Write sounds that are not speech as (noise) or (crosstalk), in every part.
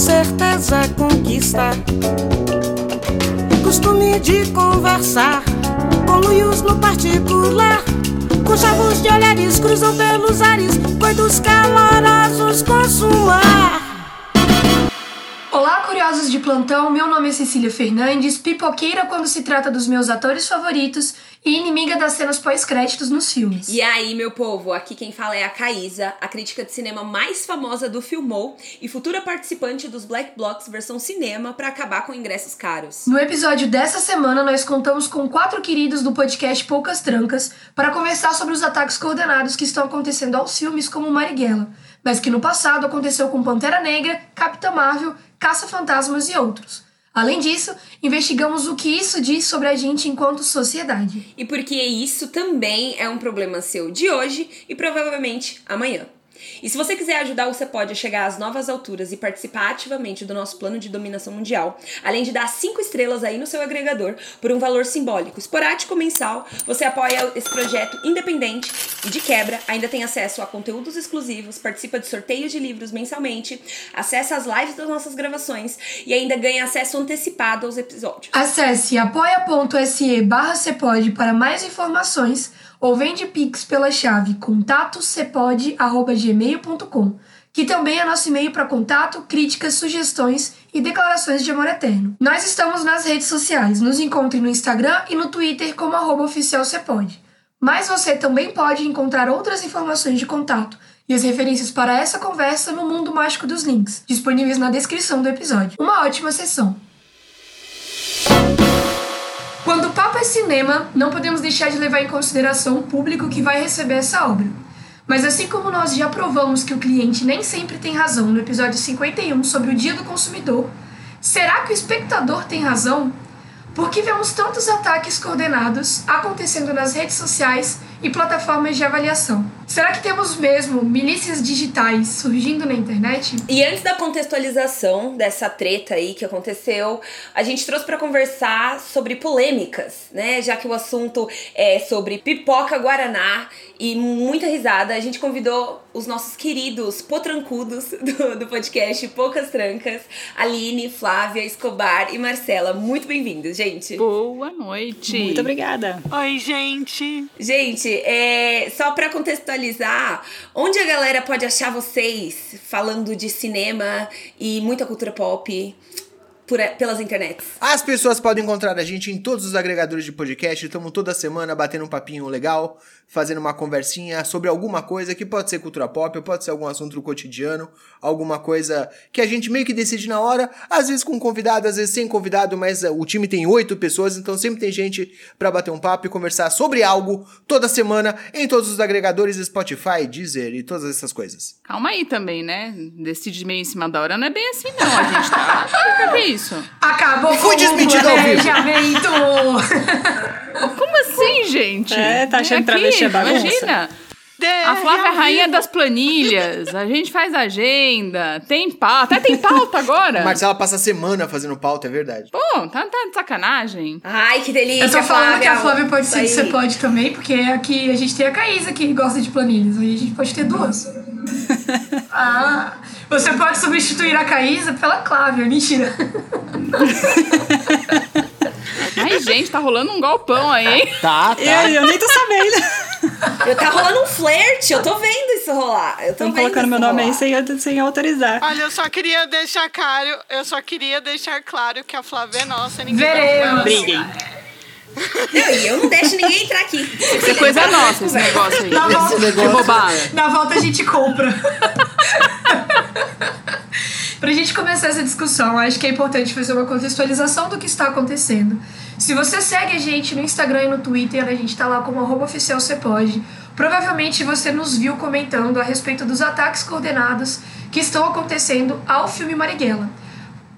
certeza conquista. Costume de conversar com luios no particular. Com chavos de olhares cruzam pelos ares, coitos calorosos consumar. Olá, curiosos de plantão. Meu nome é Cecília Fernandes, pipoqueira quando se trata dos meus atores favoritos e inimiga das cenas pós-créditos nos filmes. E aí, meu povo, aqui quem fala é a Caísa, a crítica de cinema mais famosa do Filmou e futura participante dos Black Blocks versão cinema para acabar com ingressos caros. No episódio dessa semana, nós contamos com quatro queridos do podcast Poucas Trancas para conversar sobre os ataques coordenados que estão acontecendo aos filmes como Marighella, mas que no passado aconteceu com Pantera Negra, Capitã Marvel, Caça-Fantasmas e outros. Além disso, investigamos o que isso diz sobre a gente enquanto sociedade. E porque isso também é um problema seu de hoje e provavelmente amanhã. E se você quiser ajudar o Você Pode a chegar às novas alturas e participar ativamente do nosso plano de dominação mundial, além de dar cinco estrelas aí no seu agregador por um valor simbólico, esporádico mensal, você apoia esse projeto independente e de quebra ainda tem acesso a conteúdos exclusivos, participa de sorteios de livros mensalmente, acessa as lives das nossas gravações e ainda ganha acesso antecipado aos episódios. Acesse apoia.se barra para mais informações ou vende Pix pela chave contatocepode.gmail.com, que também é nosso e-mail para contato, críticas, sugestões e declarações de amor eterno. Nós estamos nas redes sociais, nos encontre no Instagram e no Twitter como arroba oficialcepode. Mas você também pode encontrar outras informações de contato e as referências para essa conversa no Mundo Mágico dos Links, disponíveis na descrição do episódio. Uma ótima sessão! Quando o papo é cinema, não podemos deixar de levar em consideração o público que vai receber essa obra. Mas assim como nós já provamos que o cliente nem sempre tem razão no episódio 51 sobre o Dia do Consumidor, será que o espectador tem razão? Por que vemos tantos ataques coordenados acontecendo nas redes sociais e plataformas de avaliação? Será que temos mesmo milícias digitais surgindo na internet? E antes da contextualização dessa treta aí que aconteceu, a gente trouxe para conversar sobre polêmicas, né? Já que o assunto é sobre pipoca guaraná e muita risada, a gente convidou os nossos queridos potrancudos (laughs) do, do podcast Poucas Trancas, Aline, Flávia, Escobar e Marcela. Muito bem-vindos, gente. Boa noite. Muito obrigada. Oi, gente. Gente, é, só para contextualizar contextualizar, onde a galera pode achar vocês falando de cinema e muita cultura pop? Pelas internets. As pessoas podem encontrar a gente em todos os agregadores de podcast. Estamos toda semana batendo um papinho legal, fazendo uma conversinha sobre alguma coisa que pode ser cultura pop, pode ser algum assunto do cotidiano, alguma coisa que a gente meio que decide na hora, às vezes com convidado, às vezes sem convidado, mas uh, o time tem oito pessoas, então sempre tem gente para bater um papo e conversar sobre algo toda semana em todos os agregadores Spotify, Deezer e todas essas coisas. Calma aí também, né? Decide meio em cima da hora não é bem assim não, a gente tá... o que é isso? Acabou Fui com o desmentido ao vivo. planejamento! (laughs) Assim, gente? É, tá achando que travesti é bagunça? Imagina. A Flávia é a rainha das planilhas, a gente faz agenda, tem pauta. Até tem pauta agora. Marcela passa a semana fazendo pauta, é verdade. Pô, tá, tá de sacanagem. Ai, que delícia, Eu tô falando que a Flávia. Flávia pode ser que você pode também, porque aqui a gente tem a Caísa que gosta de planilhas, aí a gente pode ter duas. (laughs) ah, você pode substituir a Caísa pela Clávia, mentira. (laughs) Ai, gente, tá rolando um galpão aí, hein? (laughs) Tá, E aí, eu nem tô sabendo. Eu tá rolando um flerte, eu tô vendo isso rolar. Eu tô Estão vendo colocando isso meu nome aí rolar. sem, sem autorizar. Olha, eu só queria deixar claro, eu só queria deixar claro que a Flávia é nossa, ninguém Veremos. Briguem. Não, e eu não deixo ninguém entrar aqui. Isso é coisa nossa, esse negócio aí. Na volta, De roubar. na volta a gente compra. Pra gente começar essa discussão, acho que é importante fazer uma contextualização do que está acontecendo. Se você segue a gente no Instagram e no Twitter, a gente tá lá como arroba oficial. Provavelmente você nos viu comentando a respeito dos ataques coordenados que estão acontecendo ao filme Marighella.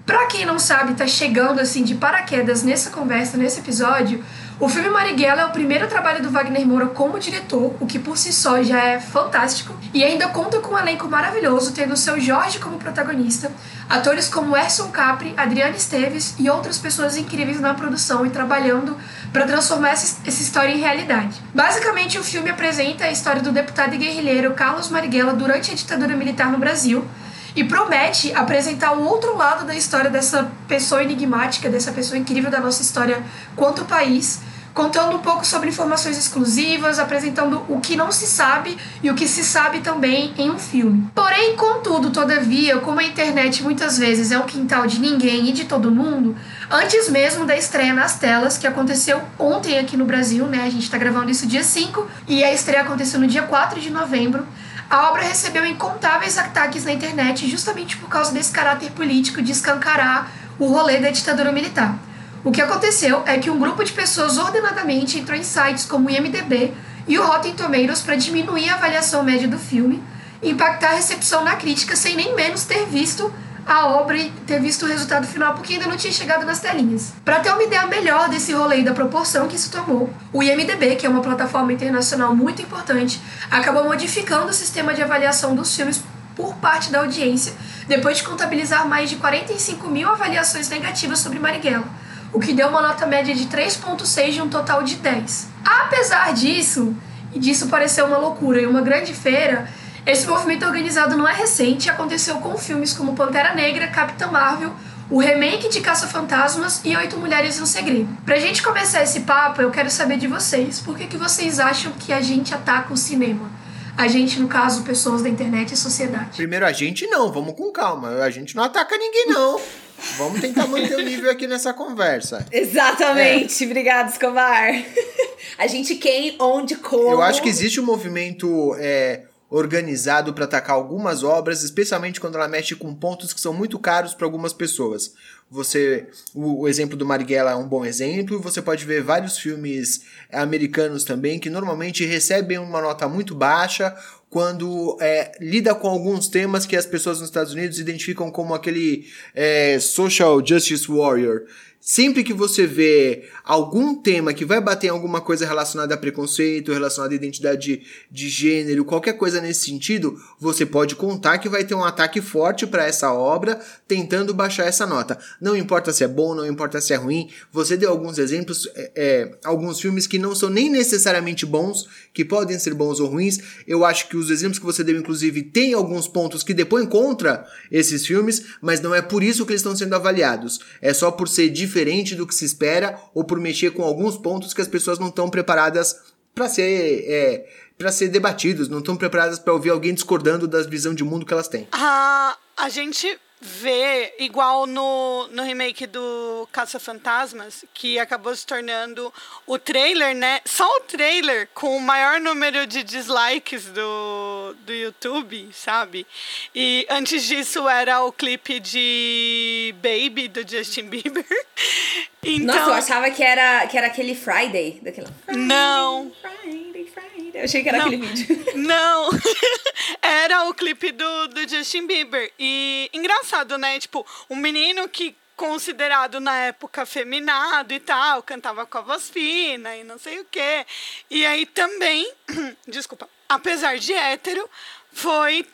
Pra quem não sabe, tá chegando assim de paraquedas nessa conversa, nesse episódio, o filme Marighella é o primeiro trabalho do Wagner Moura como diretor, o que por si só já é fantástico, e ainda conta com um elenco maravilhoso, tendo o seu Jorge como protagonista, atores como Erson Capri, Adriana Esteves e outras pessoas incríveis na produção e trabalhando para transformar essa, essa história em realidade. Basicamente, o filme apresenta a história do deputado e guerrilheiro Carlos Marighella durante a ditadura militar no Brasil, e promete apresentar um outro lado da história dessa pessoa enigmática, dessa pessoa incrível da nossa história quanto país, contando um pouco sobre informações exclusivas, apresentando o que não se sabe e o que se sabe também em um filme. Porém, contudo, todavia, como a internet muitas vezes é um quintal de ninguém e de todo mundo, antes mesmo da estreia nas telas, que aconteceu ontem aqui no Brasil, né? A gente tá gravando isso dia 5 e a estreia aconteceu no dia 4 de novembro. A obra recebeu incontáveis ataques na internet justamente por causa desse caráter político de escancarar o rolê da ditadura militar. O que aconteceu é que um grupo de pessoas ordenadamente entrou em sites como o IMDB e o Rotten Tomatoes para diminuir a avaliação média do filme, impactar a recepção na crítica sem nem menos ter visto a obra e ter visto o resultado final porque ainda não tinha chegado nas telinhas. Para ter uma ideia melhor desse rolê e da proporção que isso tomou, o IMDB, que é uma plataforma internacional muito importante, acabou modificando o sistema de avaliação dos filmes por parte da audiência, depois de contabilizar mais de 45 mil avaliações negativas sobre Marighella, o que deu uma nota média de 3.6 de um total de 10. Apesar disso, e disso parecer uma loucura e uma grande feira, esse movimento organizado não é recente e aconteceu com filmes como Pantera Negra, Capitã Marvel, o remake de Caça-Fantasmas e Oito Mulheres e um Segredo. Pra gente começar esse papo, eu quero saber de vocês, por que, que vocês acham que a gente ataca o cinema? A gente, no caso, pessoas da internet e sociedade. Primeiro, a gente não, vamos com calma. A gente não ataca ninguém, não. (laughs) Vamos tentar manter o nível aqui nessa conversa. Exatamente. Obrigada, Escobar. (laughs) a gente quem, onde, como. Eu acho que existe um movimento é, organizado para atacar algumas obras, especialmente quando ela mexe com pontos que são muito caros para algumas pessoas. Você, o, o, exemplo do Marighella é um bom exemplo. Você pode ver vários filmes americanos também que normalmente recebem uma nota muito baixa quando é, lida com alguns temas que as pessoas nos Estados Unidos identificam como aquele é, social justice warrior. Sempre que você vê algum tema que vai bater em alguma coisa relacionada a preconceito, relacionada à identidade de, de gênero, qualquer coisa nesse sentido, você pode contar que vai ter um ataque forte para essa obra, tentando baixar essa nota. Não importa se é bom, não importa se é ruim. Você deu alguns exemplos, é, é, alguns filmes que não são nem necessariamente bons, que podem ser bons ou ruins. Eu acho que os exemplos que você deu, inclusive, tem alguns pontos que depõem contra esses filmes, mas não é por isso que eles estão sendo avaliados. É só por ser diferente diferente do que se espera ou por mexer com alguns pontos que as pessoas não estão preparadas para ser é, para ser debatidos, não estão preparadas para ouvir alguém discordando da visão de mundo que elas têm. Ah, a gente vê, igual no, no remake do Caça-Fantasmas, que acabou se tornando o trailer, né? Só o trailer com o maior número de dislikes do, do YouTube, sabe? E antes disso era o clipe de Baby do Justin Bieber. (laughs) Então, Nossa, eu achava que era, que era aquele Friday. Daquela Friday, não. Friday, Friday. Eu achei que era não, aquele vídeo. (laughs) Não. (laughs) era o clipe do, do Justin Bieber. E engraçado, né? Tipo, um menino que considerado na época feminado e tal, cantava com a voz fina e não sei o quê. E aí também, (clears throat) desculpa, apesar de hétero, foi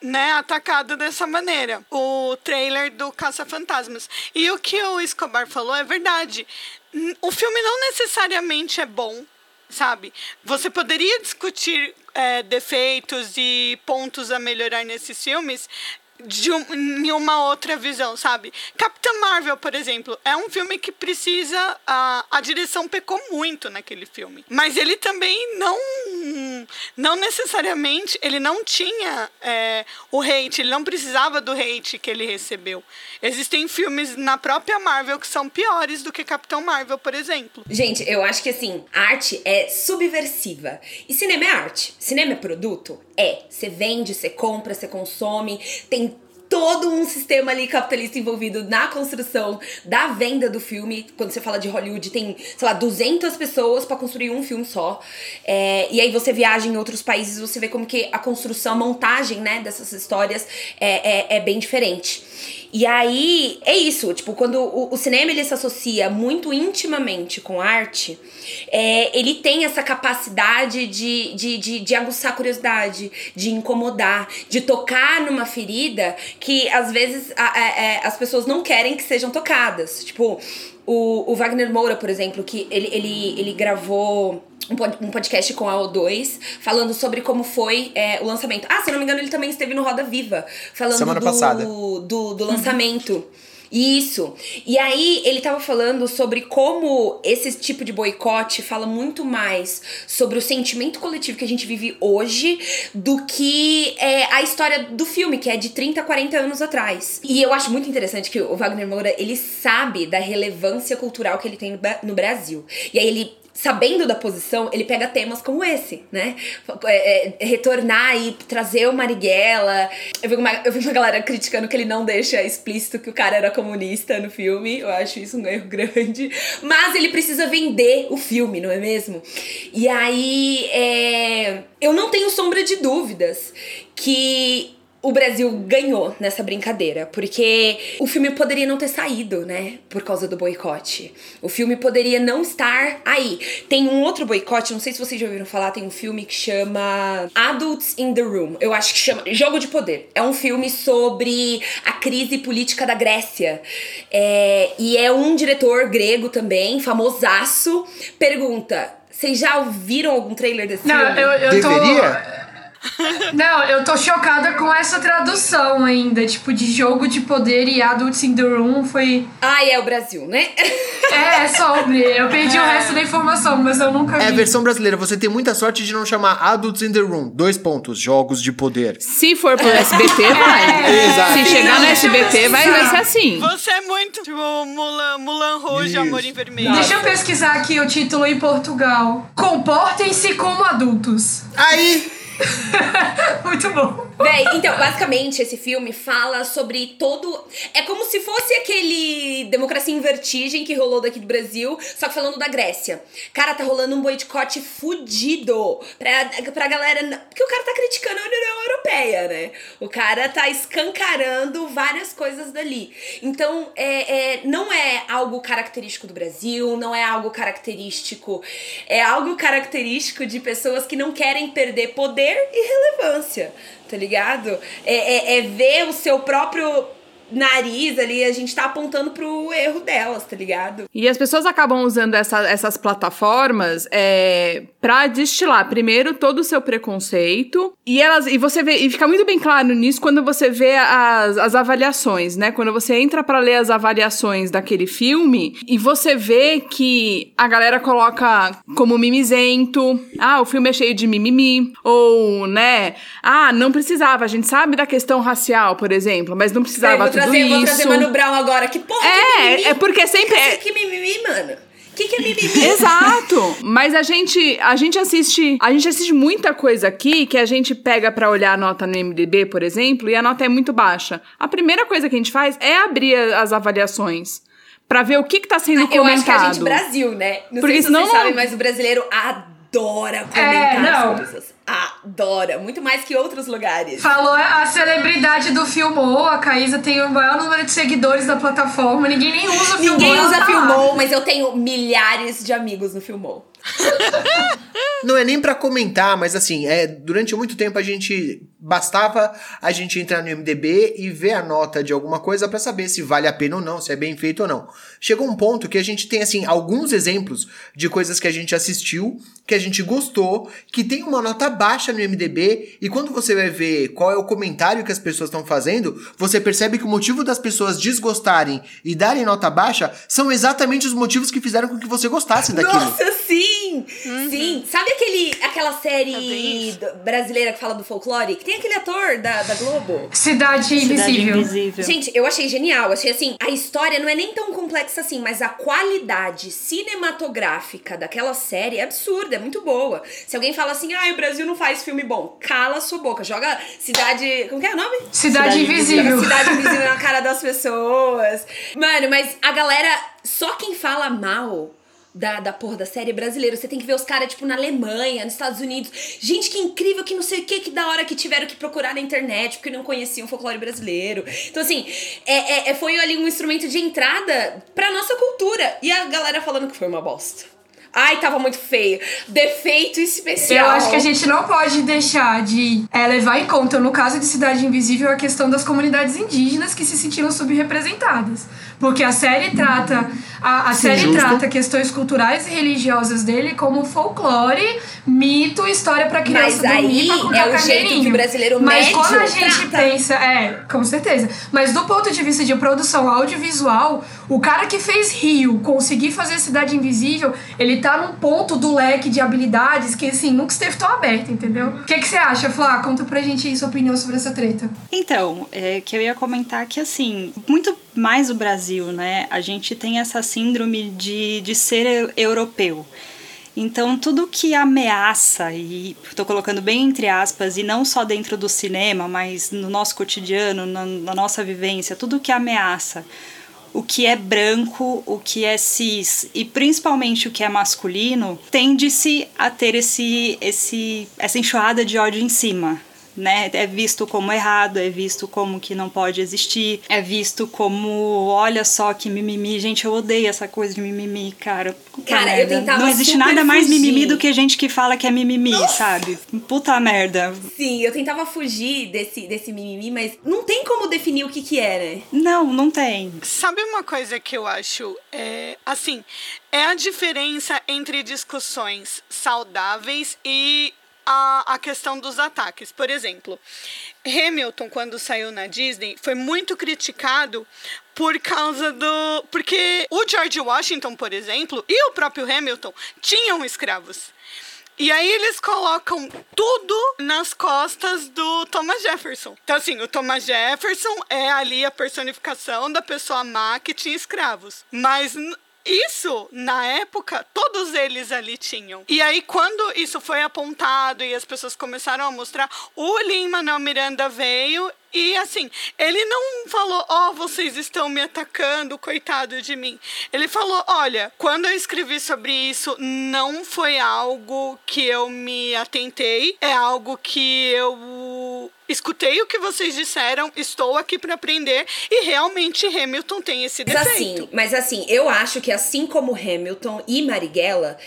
né, atacado dessa maneira. O trailer do Caça-Fantasmas. E o que o Escobar falou é verdade. O filme não necessariamente é bom, sabe? Você poderia discutir é, defeitos e pontos a melhorar nesses filmes de um, em uma outra visão, sabe? Capitã Marvel, por exemplo, é um filme que precisa. A, a direção pecou muito naquele filme. Mas ele também não. Não necessariamente. Ele não tinha é, o hate, ele não precisava do hate que ele recebeu. Existem filmes na própria Marvel que são piores do que Capitão Marvel, por exemplo. Gente, eu acho que assim, arte é subversiva. E cinema é arte. Cinema é produto? É. Você vende, você compra, você consome. Tem todo um sistema ali capitalista envolvido na construção da venda do filme. Quando você fala de Hollywood, tem, sei lá, 200 pessoas para construir um filme só. É, e aí você viaja em outros países, você vê como que a construção, a montagem, né, dessas histórias é, é, é bem diferente. E aí, é isso, tipo, quando o, o, cinema ele se associa muito intimamente com arte, é, ele tem essa capacidade de, de, de, de aguçar a curiosidade, de incomodar, de tocar numa ferida que às vezes a, a, a, é, as pessoas não querem que sejam tocadas. Tipo, o, o Wagner Moura, por exemplo, que ele, ele, ele gravou um pod- podcast com a O2 falando sobre como foi é, o lançamento. Ah, se eu não me engano, ele também esteve no Roda Viva falando Semana do, passada. do, do lançamento. Isso. E aí ele tava falando sobre como esse tipo de boicote fala muito mais sobre o sentimento coletivo que a gente vive hoje do que é, a história do filme, que é de 30, 40 anos atrás. E eu acho muito interessante que o Wagner Moura, ele sabe da relevância cultural que ele tem no Brasil. E aí ele sabendo da posição, ele pega temas como esse, né? É, é, retornar e trazer o Marighella. Eu vi, uma, eu vi uma galera criticando que ele não deixa explícito que o cara era comunista no filme. Eu acho isso um erro (laughs) grande. Mas ele precisa vender o filme, não é mesmo? E aí, é, eu não tenho sombra de dúvidas que o Brasil ganhou nessa brincadeira, porque o filme poderia não ter saído, né, por causa do boicote. O filme poderia não estar aí. Tem um outro boicote, não sei se vocês já ouviram falar, tem um filme que chama Adults in the Room. Eu acho que chama Jogo de Poder. É um filme sobre a crise política da Grécia. É, e é um diretor grego também, famosaço. Pergunta: vocês já ouviram algum trailer desse Não, filme? eu, eu tô. Deveria? Não, eu tô chocada com essa tradução ainda. Tipo, de jogo de poder e Adults in the Room foi. Ai, é o Brasil, né? É, é sobre. Eu perdi o resto da informação, mas eu nunca vi. É a versão brasileira. Você tem muita sorte de não chamar Adults in the Room. Dois pontos. Jogos de poder. Se for pro SBT, vai. (laughs) Exato. Se chegar no SBT, vai, vai ser assim. Você é muito tipo Mulan, Mulan Rouge, Isso. Amor em Vermelho. Deixa eu pesquisar aqui o título em Portugal. Comportem-se como adultos. Aí, (laughs) Muito bom. Véi, então, basicamente, esse filme fala sobre todo. É como se fosse aquele Democracia em Vertigem que rolou daqui do Brasil, só que falando da Grécia. Cara, tá rolando um boicote fudido pra, pra galera. Porque o cara tá criticando a União Europeia, né? O cara tá escancarando várias coisas dali. Então, é, é, não é algo característico do Brasil, não é algo característico. É algo característico de pessoas que não querem perder poder e relevância tá ligado? É, é, é ver o seu próprio nariz ali, a gente tá apontando pro erro delas, tá ligado? E as pessoas acabam usando essa- essas plataformas é, para destilar primeiro todo o seu preconceito e elas e você vê e fica muito bem claro nisso quando você vê as, as avaliações, né? Quando você entra para ler as avaliações daquele filme e você vê que a galera coloca como mimizento, ah, o filme é cheio de mimimi ou, né? Ah, não precisava, a gente sabe da questão racial, por exemplo, mas não precisava É, trazer, isso. vou trazer Mano Brown agora. Que porra que É, é porque sempre é- Que mimimi, mano? Que que é mimimi? (laughs) Exato. Mas a gente, a gente assiste, a gente assiste muita coisa aqui que a gente pega pra olhar a nota no MDB, por exemplo, e a nota é muito baixa. A primeira coisa que a gente faz é abrir as avaliações pra ver o que que tá sendo Eu acho que a comentado. gente, Brasil, né? Não Porque sei se vocês não- sabem, mas o brasileiro adora comentar É, não. as coisas. Adora. Muito mais que outros lugares. Falou a celebridade do Filmou, a Caísa tem o maior número de seguidores da plataforma. Ninguém nem usa o Filmou. Ninguém usa tá. Filmou, mas eu tenho milhares de amigos no Filmou. Não é nem pra comentar, mas assim, é, durante muito tempo a gente bastava a gente entrar no MDB e ver a nota de alguma coisa pra saber se vale a pena ou não, se é bem feito ou não. Chegou um ponto que a gente tem assim alguns exemplos de coisas que a gente assistiu, que a gente gostou, que tem uma nota baixa no MDB e quando você vai ver qual é o comentário que as pessoas estão fazendo, você percebe que o motivo das pessoas desgostarem e darem nota baixa são exatamente os motivos que fizeram com que você gostasse daquilo. Nossa, sim! Sim. Sabe aquele, aquela série isso. do- brasileira que fala do folclore? Que tem aquele ator da, da Globo? Cidade Cidade Invisível. Invisível. Gente, eu achei genial. Achei assim, a história não é nem tão complexa assim, mas a qualidade cinematográfica daquela série é absurda, é muito boa. Se alguém fala assim, ah, o Brasil não faz filme bom, cala sua boca, joga Cidade. Como que é o nome? Cidade, Cidade Invisível. Joga Cidade Invisível na (laughs) cara das pessoas. Mano, mas a galera, só quem fala mal. Da, da porra da série brasileira. Você tem que ver os caras, tipo, na Alemanha, nos Estados Unidos. Gente, que incrível, que não sei o que, que da hora que tiveram que procurar na internet, porque não conheciam o folclore brasileiro. Então, assim, é, é- é- foi ali um instrumento de entrada pra nossa cultura. E a galera falando que foi uma bosta. Ai, tava muito feio. Defeito especial. Eu acho que a gente não pode deixar de é, levar em conta, no caso de Cidade Invisível, a questão das comunidades indígenas que se sentiram subrepresentadas. Porque a série trata a, a série justo. trata questões culturais e religiosas dele como folclore, mito, história pra criança Mas dormir aí pra contar é o jeito que o brasileiro Mas médio quando a gente trata. pensa, é, com certeza. Mas do ponto de vista de produção audiovisual, o cara que fez Rio conseguir fazer Cidade Invisível, ele tá num ponto do leque de habilidades que assim nunca esteve tão aberto, entendeu? O que que você acha, Flá? Conta pra gente aí sua opinião sobre essa treta. Então, é, que eu ia comentar que, assim, muito mais o Brasil, né? A gente tem essa síndrome de, de ser eu- europeu. Então, tudo que ameaça, e estou colocando bem entre aspas, e não só dentro do cinema, mas no nosso cotidiano, na, na nossa vivência, tudo que ameaça o que é branco, o que é cis e principalmente o que é masculino, tende-se a ter esse, esse, essa enxurrada de ódio em cima. Né? É visto como errado, é visto como que não pode existir, é visto como olha só que mimimi. Gente, eu odeio essa coisa de mimimi, cara. Puta Cara, eu merda. tentava Não existe super nada mais fugir. mimimi do que gente que fala que é mimimi, sabe? Puta merda. Sim, eu tentava fugir desse, desse mimimi, mas não tem como definir o que que é, né? Não, não tem. Sabe uma coisa que eu acho? É, assim, é a diferença entre discussões saudáveis e a, a questão dos ataques. Por exemplo, Hamilton, quando saiu na Disney, foi muito criticado por causa do. Porque o George Washington, por exemplo, e o próprio Hamilton tinham escravos. E aí eles colocam tudo nas costas do Thomas Jefferson. Então, assim, o Thomas Jefferson é ali a personificação da pessoa má que tinha escravos. Mas isso, na época, todos eles ali tinham. E aí, quando isso foi apontado e as pessoas começaram a mostrar, o Lin-Manuel Miranda veio e, assim, ele não falou, ó, vocês estão me atacando, coitado de mim. Ele falou, olha, quando eu escrevi sobre isso, não foi algo que eu me atentei, é algo que eu escutei o que vocês disseram, estou aqui para aprender e realmente Hamilton tem esse Mas defeito. assim, mas assim, eu acho que assim como Hamilton e Marighella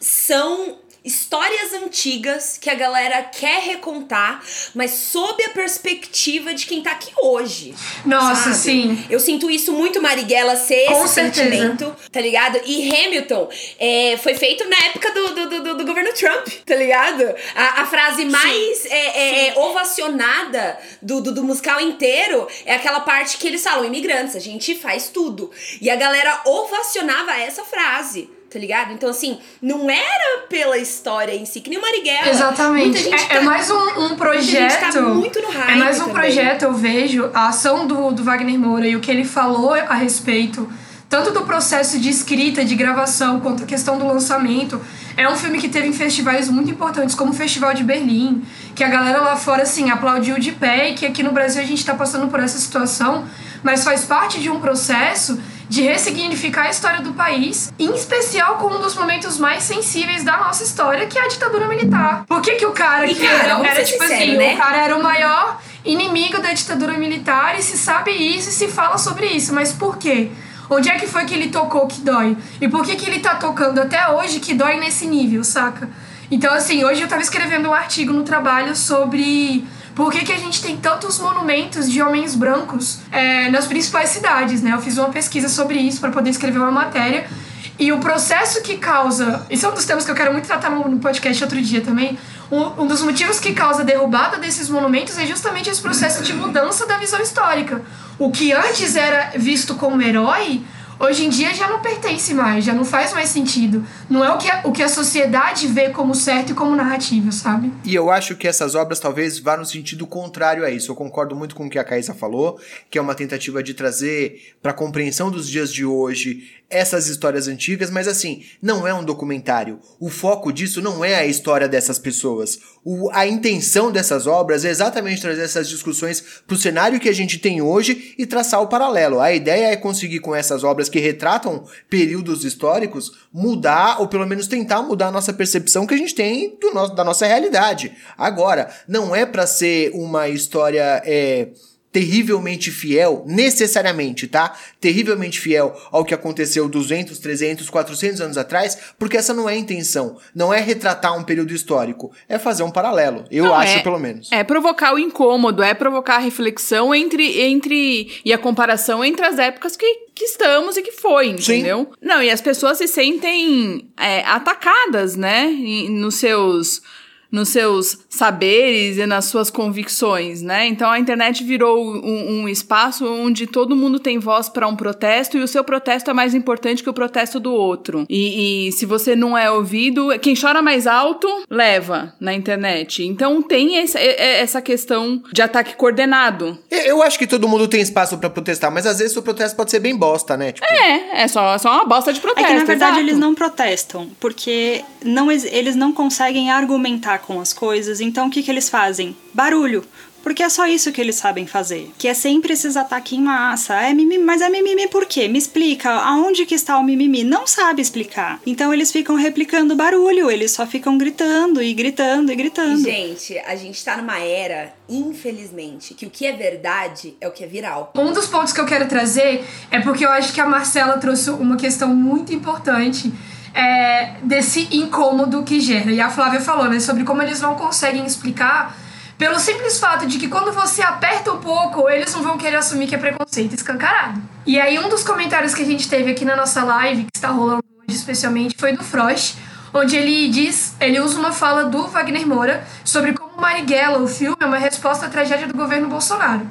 são histórias antigas que a galera quer recontar, mas sob a perspectiva de quem tá aqui hoje. Nossa, sabe? sim. Eu sinto isso muito Marighella ser Com esse certeza. sentimento, tá ligado? E Hamilton é, foi feito na época do, do, do- do, governo Trump, tá ligado? A, a frase mais é, é, é, ovacionada do, do, do musical inteiro é aquela parte que eles falam, imigrantes, a gente faz tudo. E a galera ovacionava essa frase. Tá ligado? Então, assim, não era pela história em si, que nem o Marighella. Exatamente. É, é tá- mais um, um gente projeto. tá muito no hype é mais um também. projeto, eu vejo, a ação do, do Wagner Moura e o que ele falou a respeito, tanto do processo de escrita, de gravação, quanto a questão do lançamento. É um filme que teve em festivais muito importantes, como o Festival de Berlim, que a galera lá fora, assim, aplaudiu de pé e que aqui no Brasil a gente tá passando por essa situação, mas faz parte de um processo de ressignificar a história do país, em especial com um dos momentos mais sensíveis da nossa história, que é a ditadura militar. Por que, que o cara E, que cara, era, era tipo sincero, assim, né? o cara era o maior inimigo da ditadura militar e se sabe isso e se fala sobre isso, mas por quê? Onde é que foi que ele tocou que dói? E por que, que ele tá tocando até hoje que dói nesse nível, saca? Então, assim, hoje eu tava escrevendo um artigo no trabalho sobre por que, que a gente tem tantos monumentos de homens brancos é, nas principais cidades, né? Eu fiz uma pesquisa sobre isso para poder escrever uma matéria. E o processo que causa. Isso é um dos temas que eu quero muito tratar no, podcast outro dia também. Um, um dos motivos que causa a derrubada desses monumentos é justamente esse processo de mudança da visão histórica. O que antes era visto como herói, hoje em dia já não pertence mais, já não faz mais sentido. Não é o que a, o que a sociedade vê como certo e como narrativa, sabe? E eu acho que essas obras talvez vá no sentido contrário a isso. Eu concordo muito com o que a Caísa falou, que é uma tentativa de trazer para a compreensão dos dias de hoje essas histórias antigas, mas assim, não é um documentário. O foco disso não é a história dessas pessoas. O, a intenção dessas obras é exatamente trazer essas discussões para o cenário que a gente tem hoje e traçar o paralelo. A ideia é conseguir, com essas obras que retratam períodos históricos, mudar, ou pelo menos tentar mudar a nossa percepção que a gente tem do nosso, da nossa realidade. Agora, não é para ser uma história. É, terrivelmente fiel, necessariamente, tá? Terrivelmente fiel ao que aconteceu 200, 300, 400 anos atrás, porque essa não é a intenção. Não é retratar um período histórico, é fazer um paralelo. Eu Não, acho, é- pelo menos. É provocar o incômodo, é provocar a reflexão entre, entre e a comparação entre as épocas que, que estamos e que foi, entendeu? Não, e as pessoas se sentem é, atacadas, né? nos seus nos seus saberes e nas suas convicções, né? Então a internet virou um, um espaço onde todo mundo tem voz para um protesto e o seu protesto é mais importante que o protesto do outro. E, e se você não é ouvido, quem chora mais alto leva na internet. Então tem esse- e- e- essa questão de ataque coordenado. Eu acho que todo mundo tem espaço pra protestar, mas às vezes o protesto pode ser bem bosta, né? Tipo, É, é só, é só uma bosta de É protesto. que na verdade exato. eles não protestam, porque não, eles não conseguem argumentar com as coisas, então o que, que eles fazem? Barulho. Porque é só isso que eles sabem fazer. Que é sempre esses ataques em massa. É mimimi, mas é mimimi por quê? Me explica. Aonde que está o mimimi? Não sabe explicar. Então eles ficam replicando barulho. Eles só ficam gritando e gritando e gritando. Gente, a gente tá numa era, infelizmente, que o que é verdade é o que é viral. Um dos pontos que eu quero trazer é porque eu acho que a Marcela trouxe uma questão muito importante é, desse incômodo que gera. E a Flávia falou, né, sobre como eles não conseguem explicar pelo simples fato de que quando você aperta um pouco, eles não vão querer assumir que é preconceito escancarado. E aí um dos comentários que a gente teve aqui na nossa live, que está rolando hoje especialmente, foi do Frost, onde ele diz, ele usa uma fala do Wagner Moura sobre como Marighella, o filme, é uma resposta à tragédia do governo Bolsonaro.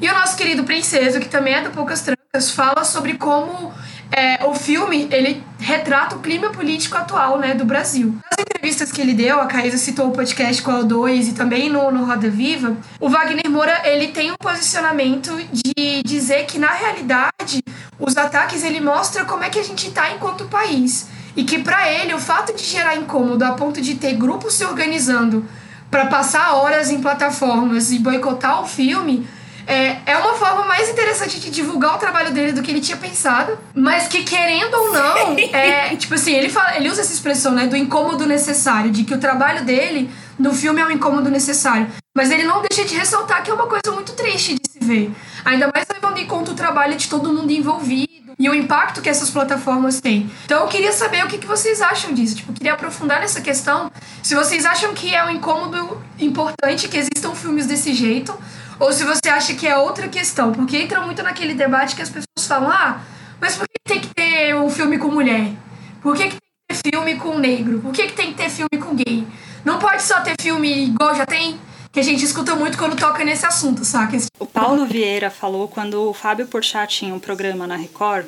E o nosso querido Princeso, que também é do Poucas Trancas, fala sobre como é, o filme ele retrata o clima político atual né, do Brasil. Nas entrevistas que ele deu, a Caísa citou o podcast a O2 e também no, no Roda Viva, o Wagner Moura ele tem um posicionamento de dizer que, na realidade, os ataques ele mostra como é que a gente está enquanto país. E que, para ele, o fato de gerar incômodo a ponto de ter grupos se organizando para passar horas em plataformas e boicotar o filme é, é uma forma mais interessante de divulgar o trabalho dele do que ele tinha pensado, mas que querendo ou não, é, tipo assim, ele fala, ele usa essa expressão, né, do incômodo necessário, de que o trabalho dele no filme é um incômodo necessário, mas ele não deixa de ressaltar que é uma coisa muito triste de se ver, ainda mais levando em conta o trabalho de todo mundo envolvido e o impacto que essas plataformas têm. Então eu queria saber o que, que vocês acham disso, tipo, eu queria aprofundar nessa questão, se vocês acham que é um incômodo importante que existam filmes desse jeito, ou se você acha que é outra questão, porque entra muito naquele debate que as pessoas falam: ah, mas por que tem que ter um filme com mulher? Por que, que tem que ter filme com negro? Por que, que tem que ter filme com gay? Não pode só ter filme igual já tem? Que a gente escuta muito quando toca nesse assunto, saca? O Paulo Vieira falou quando o Fábio Porchat tinha um programa na Record,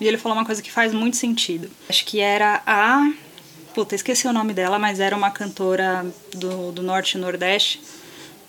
e ele falou uma coisa que faz muito sentido. Acho que era a... Puta, esqueci o nome dela, mas era uma cantora do, do Norte e Nordeste.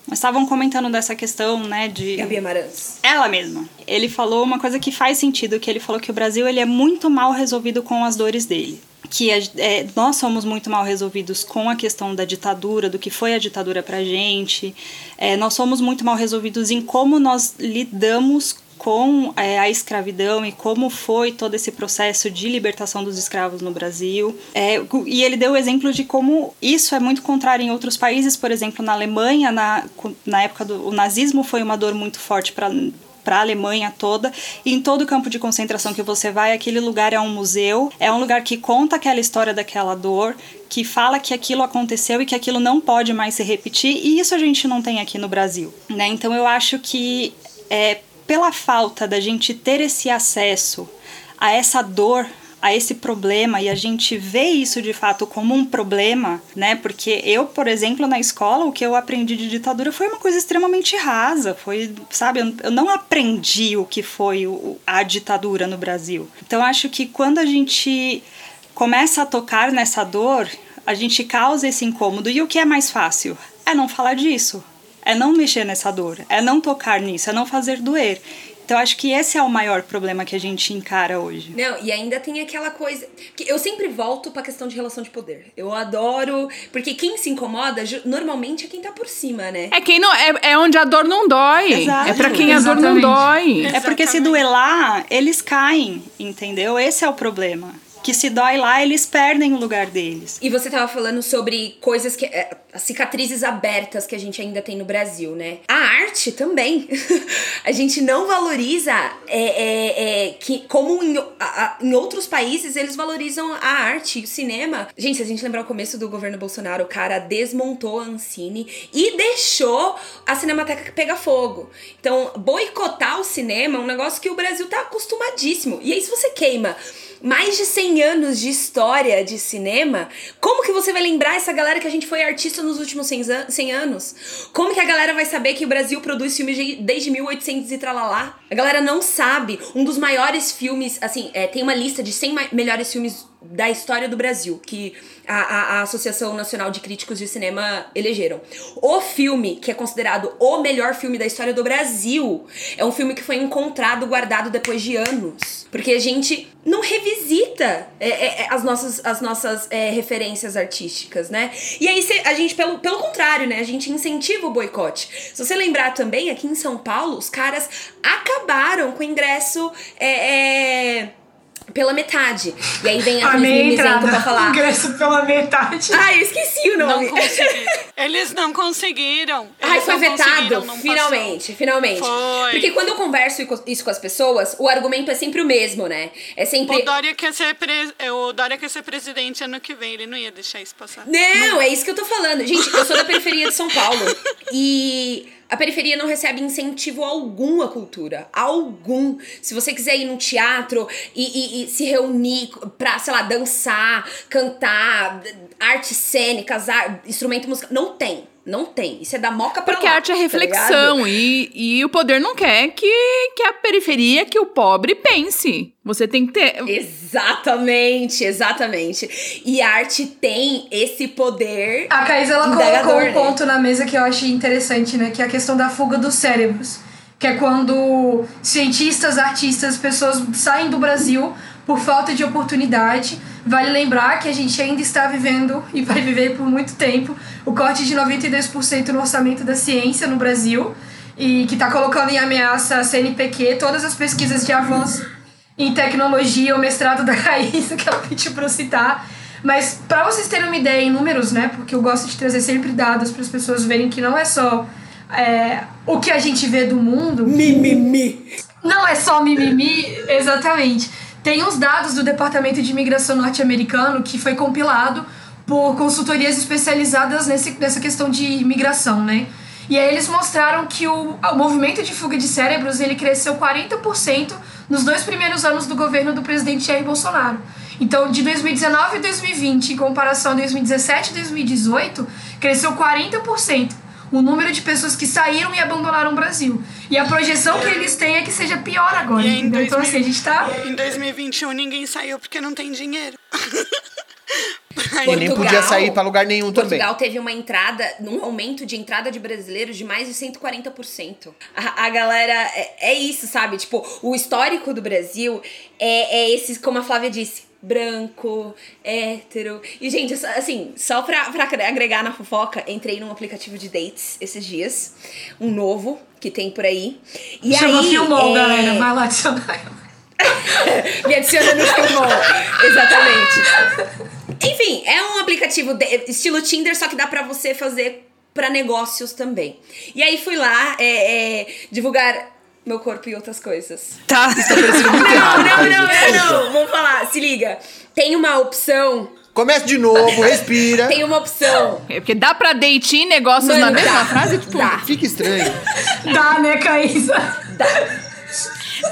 Mas Estavam comentando dessa questão, né, de... Gabi Amarantos. Ela mesma. Ele falou uma coisa que faz sentido, que ele falou que o Brasil ele é muito mal resolvido com as dores dele. Que é, é, nós somos muito mal resolvidos com a questão da ditadura, do que foi a ditadura pra gente. É, nós somos muito mal resolvidos em como nós lidamos com é, a escravidão e como foi todo esse processo de libertação dos escravos no Brasil. É, e ele deu o exemplo de como isso é muito contrário em outros países, por exemplo, na Alemanha, na, na época do nazismo foi uma dor muito forte para para a Alemanha toda. E em todo campo de concentração que você vai, aquele lugar é um museu, é um lugar que conta aquela história daquela dor, que fala que aquilo aconteceu e que aquilo não pode mais se repetir. E isso a gente não tem aqui no Brasil, né? Então eu acho que é pela falta da gente ter esse acesso a essa dor a esse problema e a gente vê isso de fato como um problema, né? Porque eu, por exemplo, na escola, o que eu aprendi de ditadura foi uma coisa extremamente rasa, foi, sabe, eu- não aprendi o que foi a ditadura no Brasil. Então acho que quando a gente começa a tocar nessa dor, a gente causa esse incômodo e o que é mais fácil? É não falar disso. É não mexer nessa dor, é não tocar nisso, é não fazer doer. Então acho que esse é o maior problema que a gente encara hoje. Não, e ainda tem aquela coisa. que eu sempre volto pra questão de relação de poder. Eu adoro. Porque quem se incomoda, normalmente é quem tá por cima, né? É quem não é, é onde a dor não dói. Exato. É pra quem a dor não Exatamente. dói. É porque se duelar, eles caem, entendeu? Esse é o problema. Que se dói lá, eles perdem o lugar deles. E você tava falando sobre coisas que. É, cicatrizes abertas que a gente ainda tem no Brasil, né? A arte também. (laughs) a gente não valoriza é, é, é, que, como em, a, em outros países eles valorizam a arte, o cinema. Gente, se a gente lembrar o começo do governo Bolsonaro, o cara desmontou a Ancine e deixou a Cinemateca pegar fogo. Então, boicotar o cinema é um negócio que o Brasil tá acostumadíssimo. E aí, se você queima mais de 100 anos de história de cinema, como que você vai lembrar essa galera que a gente foi artista nos últimos 100 anos? Como que a galera vai saber que o Brasil produz filmes desde 1800 e tralalá? A galera não sabe. Um dos maiores filmes, assim, é, tem uma lista de 100 melhores filmes da história do Brasil, que a, a, a, Associação Nacional de Críticos de Cinema elegeram. O filme, que é considerado o melhor filme da história do Brasil, é um filme que foi encontrado, guardado depois de anos. Porque a gente não revisita é, é, é as nossas, as nossas é, referências artísticas, né? E aí a gente, pelo, pelo contrário, né? A gente incentiva o boicote. Se você lembrar também, aqui em São Paulo, os caras acabaram com o ingresso. é, é pela metade. E aí vem aqueles mimizentos pra falar. (laughs) Ingresso pela metade. Ah, eu esqueci o nome. Não (laughs) Eles não conseguiram. Eles Ai, foi vetado. Finalmente, passou. finalmente. Foi. Porque quando eu converso isso com as pessoas, o argumento é sempre o mesmo, né? É sempre. O Dória quer ser, pre... o Dória quer ser presidente ano que vem. Ele não ia deixar isso passar. Não, não. é isso que eu tô falando. Gente, eu sou da periferia de São Paulo. E a periferia não recebe incentivo algum à cultura. Algum. Se você quiser ir no teatro e, e, e se reunir pra, sei lá, dançar, cantar, artes cênicas, instrumento musical. Não tem. Não tem. Isso é da moca pra Porque lá, arte é tá reflexão e, e o poder não quer que, que a periferia, que o pobre pense. Você tem que ter. Exatamente, exatamente. E a arte tem esse poder. A Caís, ela colocou um né? ponto na mesa que eu achei interessante, né? Que é a questão da fuga dos cérebros. Que é quando cientistas, artistas, pessoas saem do Brasil por falta de oportunidade. Vale lembrar que a gente ainda está vivendo e vai viver por muito tempo o corte de 92% no orçamento da ciência no Brasil e que está colocando em ameaça a CNPq, todas as pesquisas de avanço em tecnologia, o mestrado da (laughs) Raíssa, que ela pediu para eu citar. Mas para vocês terem uma ideia em números, né? Porque eu gosto de trazer sempre dados para as pessoas verem que não é só é, o que a gente vê do mundo. Mimimi. Não é só mimimi, exatamente. Tem uns dados do Departamento de Imigração norte-americano que foi compilado por consultorias especializadas nesse, nessa questão de imigração, né? E aí eles mostraram que o, o movimento de fuga de cérebros ele cresceu 40% nos dois primeiros anos do governo do presidente Jair Bolsonaro. Então, de 2019 e 2020, em comparação a 2017 e 2018, cresceu 40% o número de pessoas que saíram e abandonaram o Brasil. E a projeção que eles têm é que seja pior agora. E em 2000, então, assim, a gente tá. Em 2021 ninguém saiu porque não tem dinheiro. (laughs) e nem podia sair para lugar nenhum Portugal também. Portugal teve uma entrada, um aumento de entrada de brasileiros de mais de 140%. A, a galera, é, é, isso, sabe? Tipo, o histórico do Brasil é, é esse, como a Flávia disse, branco, hétero. E, gente, assim, só pra, pra agregar na fofoca, entrei num aplicativo de dates esses dias. Um novo que tem por aí. E Chama aí, Filmou, é... galera. Vai lá adicionar. (laughs) Me adiciona no Filmou. Exatamente. Enfim, é um aplicativo de, estilo Tinder, só que dá pra você fazer para negócios também. E aí fui lá é, é, divulgar meu corpo e outras coisas. Tá. Isso tá parecendo muito (laughs) não, errado. não, não, não, não. Vou falar, se liga. Tem uma opção. Começa de novo, respira. Tem uma opção. É porque dá pra date negócios Mano, na mesma dá. frase? Tipo, Dá. Fica estranho. Dá, né, Caísa?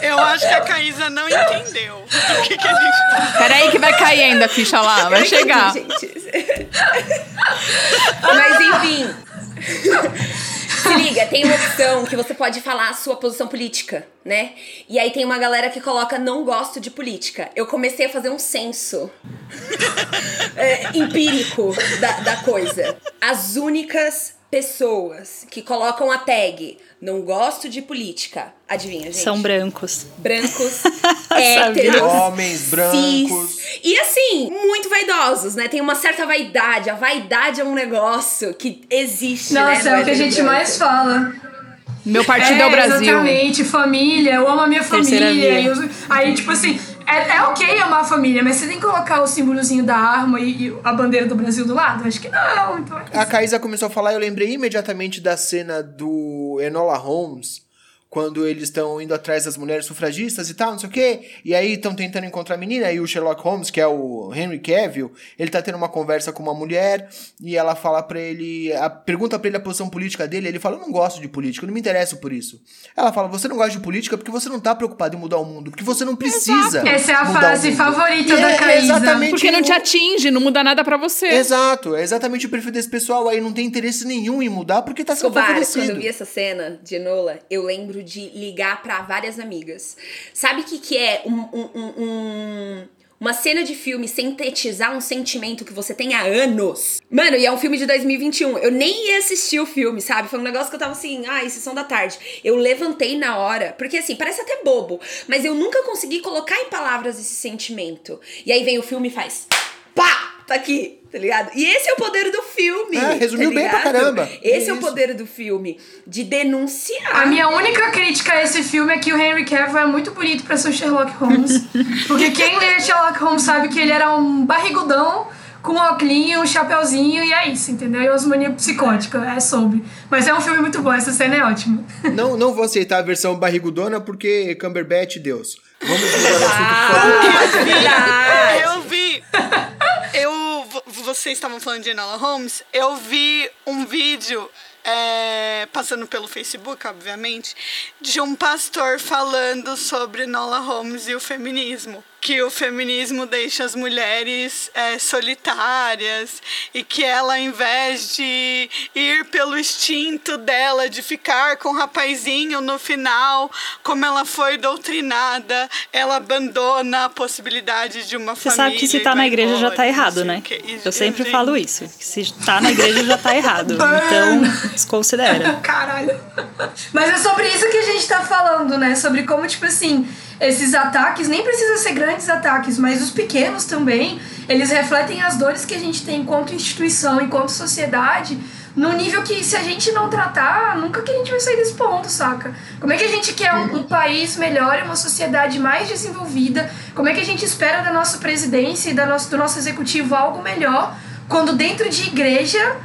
Eu acho que a Caísa não entendeu o que, que a gente tá Peraí que vai cair ainda a ficha lá, vai chegar. Mas enfim. Se liga, tem uma opção que você pode falar a sua posição política, né? E aí tem uma galera que coloca não gosto de política. Eu comecei a fazer um censo (laughs) é, empírico da, da coisa. As únicas pessoas que colocam a tag não gosto de política, adivinha, gente? São brancos. Brancos, (laughs) héteros, Homens brancos. cis. E assim, muito vaidosos, né? Tem uma certa vaidade. A vaidade é um negócio que existe, né? Nossa, no é o que a hétero gente branco. mais fala. Meu partido é, o Brasil. Exatamente, família, eu amo a minha Terceira família. E aí, tipo assim, É, é ok amar a família, mas você tem que colocar o símbolozinho da arma e, e a bandeira do Brasil do lado? Acho que não. Então é A. Caísa começou a falar e eu lembrei imediatamente da cena do Enola Holmes, quando eles estão indo atrás das mulheres sufragistas e tal, não sei o quê, e aí estão tentando encontrar a menina, e o Sherlock Holmes, que é o Henry Cavill, ele tá tendo uma conversa com uma mulher, e ela fala pra ele, a, pergunta pra ele a posição política dele, ele fala, eu não gosto de política, eu não me interesso por isso. Ela fala, você não gosta de política porque você não tá preocupado em mudar o mundo, porque você não precisa Essa é a frase favorita E da é Caísa. exatamente Porque não te atinge, não muda nada pra você. Exato, é exatamente o perfil desse pessoal aí, não tem interesse nenhum em mudar porque tá sendo Escobar, favorecido. quando eu vi essa cena de Enola, eu lembro de ligar pra várias amigas. Sabe o que, que é um- um- um- uma cena de filme sintetizar um sentimento que você tem há anos? Mano, e é um filme de 2021. Eu nem ia assistir o filme, sabe? Foi um negócio que eu tava assim, ah, sessão da tarde. Eu levantei na hora, porque assim, parece até bobo, mas eu nunca consegui colocar em palavras esse sentimento. E aí vem o filme e faz pá! Tá aqui, tá ligado? E esse é o poder do filme. É, resumiu tá bem pra caramba. Esse é, É o poder do filme, de denunciar. A minha única crítica a esse filme é que o Henry Cavill é muito bonito pra ser o Sherlock Holmes. (laughs) porque quem lê Sherlock Holmes sabe que ele era um barrigudão com um óculos, um chapeuzinho e é isso, entendeu? E umas manias psicóticas, é sobre. Mas é um filme muito bom, essa cena é ótima. Não, não vou aceitar a versão barrigudona porque Cumberbatch, Deus. Vamos (laughs) mudar o assunto, por favor. Ah, verdade. Eu vi. Eu. Vo- Vocês estavam falando de Enola Holmes. Eu vi um vídeo. é, passando pelo Facebook, obviamente, de um pastor falando sobre Enola Holmes e o feminismo. Que o feminismo deixa as mulheres é, solitárias e que ela, ao invés de ir pelo instinto dela de ficar com o rapazinho no final, como ela foi doutrinada, ela abandona a possibilidade de uma Você família. sabe que se e tá na igreja já embora, tá não errado, né? E, Eu sempre gente, falo isso. que Se tá na igreja já tá errado. Então, desconsidera. (laughs) Caralho. Mas é sobre isso que a gente tá falando, né? Sobre como, tipo assim, esses ataques, nem precisa ser grandes ataques, mas os pequenos também, eles refletem as dores que a gente tem enquanto instituição, enquanto sociedade, num nível que se a gente não tratar, nunca que a gente vai sair desse ponto, saca? Como é que a gente quer um, um país melhor uma sociedade mais desenvolvida? Como é que a gente espera da nossa presidência e da nosso, do nosso executivo algo melhor quando dentro de igreja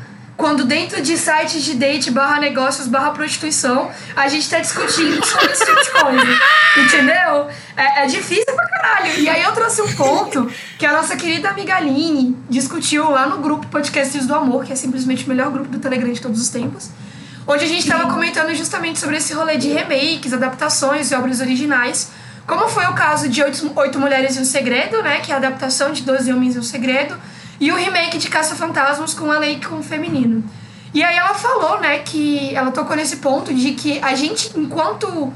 quando dentro de sites de date barra negócios barra prostituição, a gente tá discutindo sobre esse tipo de coisa. Entendeu? É, é difícil pra caralho. E aí eu trouxe um ponto que a nossa querida amiga Aline discutiu lá no grupo Podcasts do Amor, que é simplesmente o melhor grupo do Telegram de todos os tempos. Onde a gente tava comentando justamente sobre esse rolê de remakes, adaptações e obras originais. Como foi o caso de Oito, Oito Mulheres e um Segredo, né? Que é a adaptação de Doze Homens e um Segredo e o remake de Caça-Fantasmas com um elenco feminino. E aí ela falou, né, que ela tocou nesse ponto de que a gente, enquanto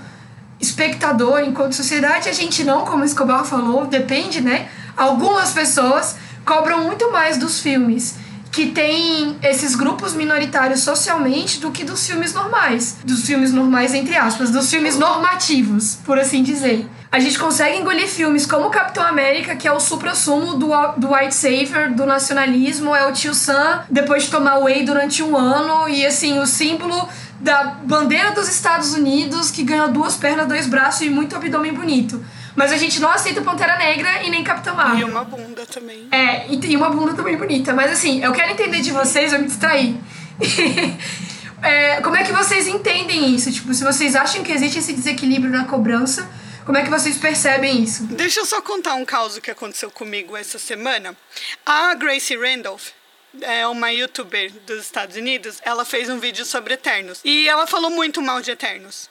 espectador, enquanto sociedade, a gente não, como o Escobar falou, depende, né? Algumas pessoas cobram muito mais dos filmes que tem esses grupos minoritários socialmente do que dos filmes normais. Dos filmes normais, entre aspas, dos filmes normativos, por assim dizer. A gente consegue engolir filmes como Capitão América, que é o supra-sumo do, do white savior, do nacionalismo, é o tio Sam, depois de tomar whey durante um ano, e assim, o símbolo da bandeira dos Estados Unidos, que ganhou duas pernas, dois braços e muito abdômen bonito. Mas a gente não aceita Pantera Negra e nem Capitão Marvel. E uma bunda também. É, e tem uma bunda também bonita. Mas assim, eu quero entender de vocês, eu me distraí. (laughs) É, como é que vocês entendem isso? Tipo, se vocês acham que existe esse desequilíbrio na cobrança, como é que vocês percebem isso? Deixa eu só contar um caso que aconteceu comigo essa semana. A Gracie Randolph, é uma youtuber dos Estados Unidos, ela fez um vídeo sobre Eternos. E ela falou muito mal de Eternos.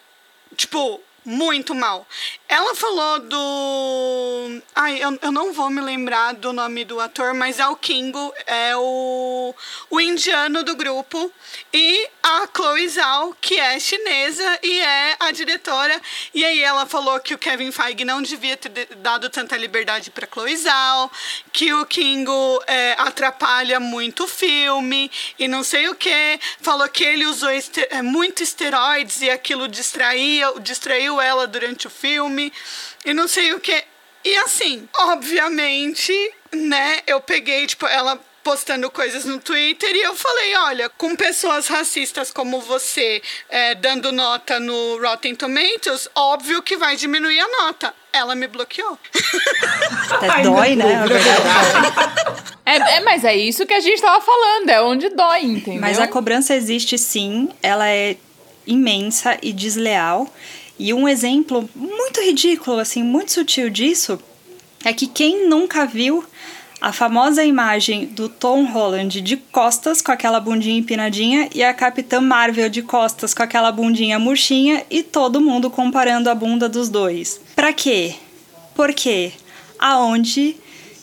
Tipo, muito mal. Ela falou do. Ai, eu, eu não vou me lembrar do nome do ator, mas é o Kingo, é o, o indiano do grupo. E a Chloe Zhao, que é chinesa e é a diretora. E aí ela falou que o Kevin Feige não devia ter dado tanta liberdade para Chloe Zhao, que o Kingo é, atrapalha muito o filme e não sei o que. Falou que ele usou este, é, muito esteroides e aquilo distraía, distraiu ela durante o filme e não sei o que. E assim, obviamente, né, eu peguei, tipo, ela postando coisas no Twitter e eu falei, olha, com pessoas racistas como você é, dando nota no Rotten Tomatoes, óbvio que vai diminuir a nota. Ela me bloqueou. Até dói, né? É, é, mas é isso que a gente tava falando, é onde dói, entendeu? Mas a cobrança existe sim, ela é imensa e desleal. E um exemplo muito ridículo, assim, muito sutil disso, é que quem nunca viu a famosa imagem do Tom Holland de costas com aquela bundinha empinadinha e a Capitã Marvel de costas com aquela bundinha murchinha e todo mundo comparando a bunda dos dois. Pra quê? Por quê? Aonde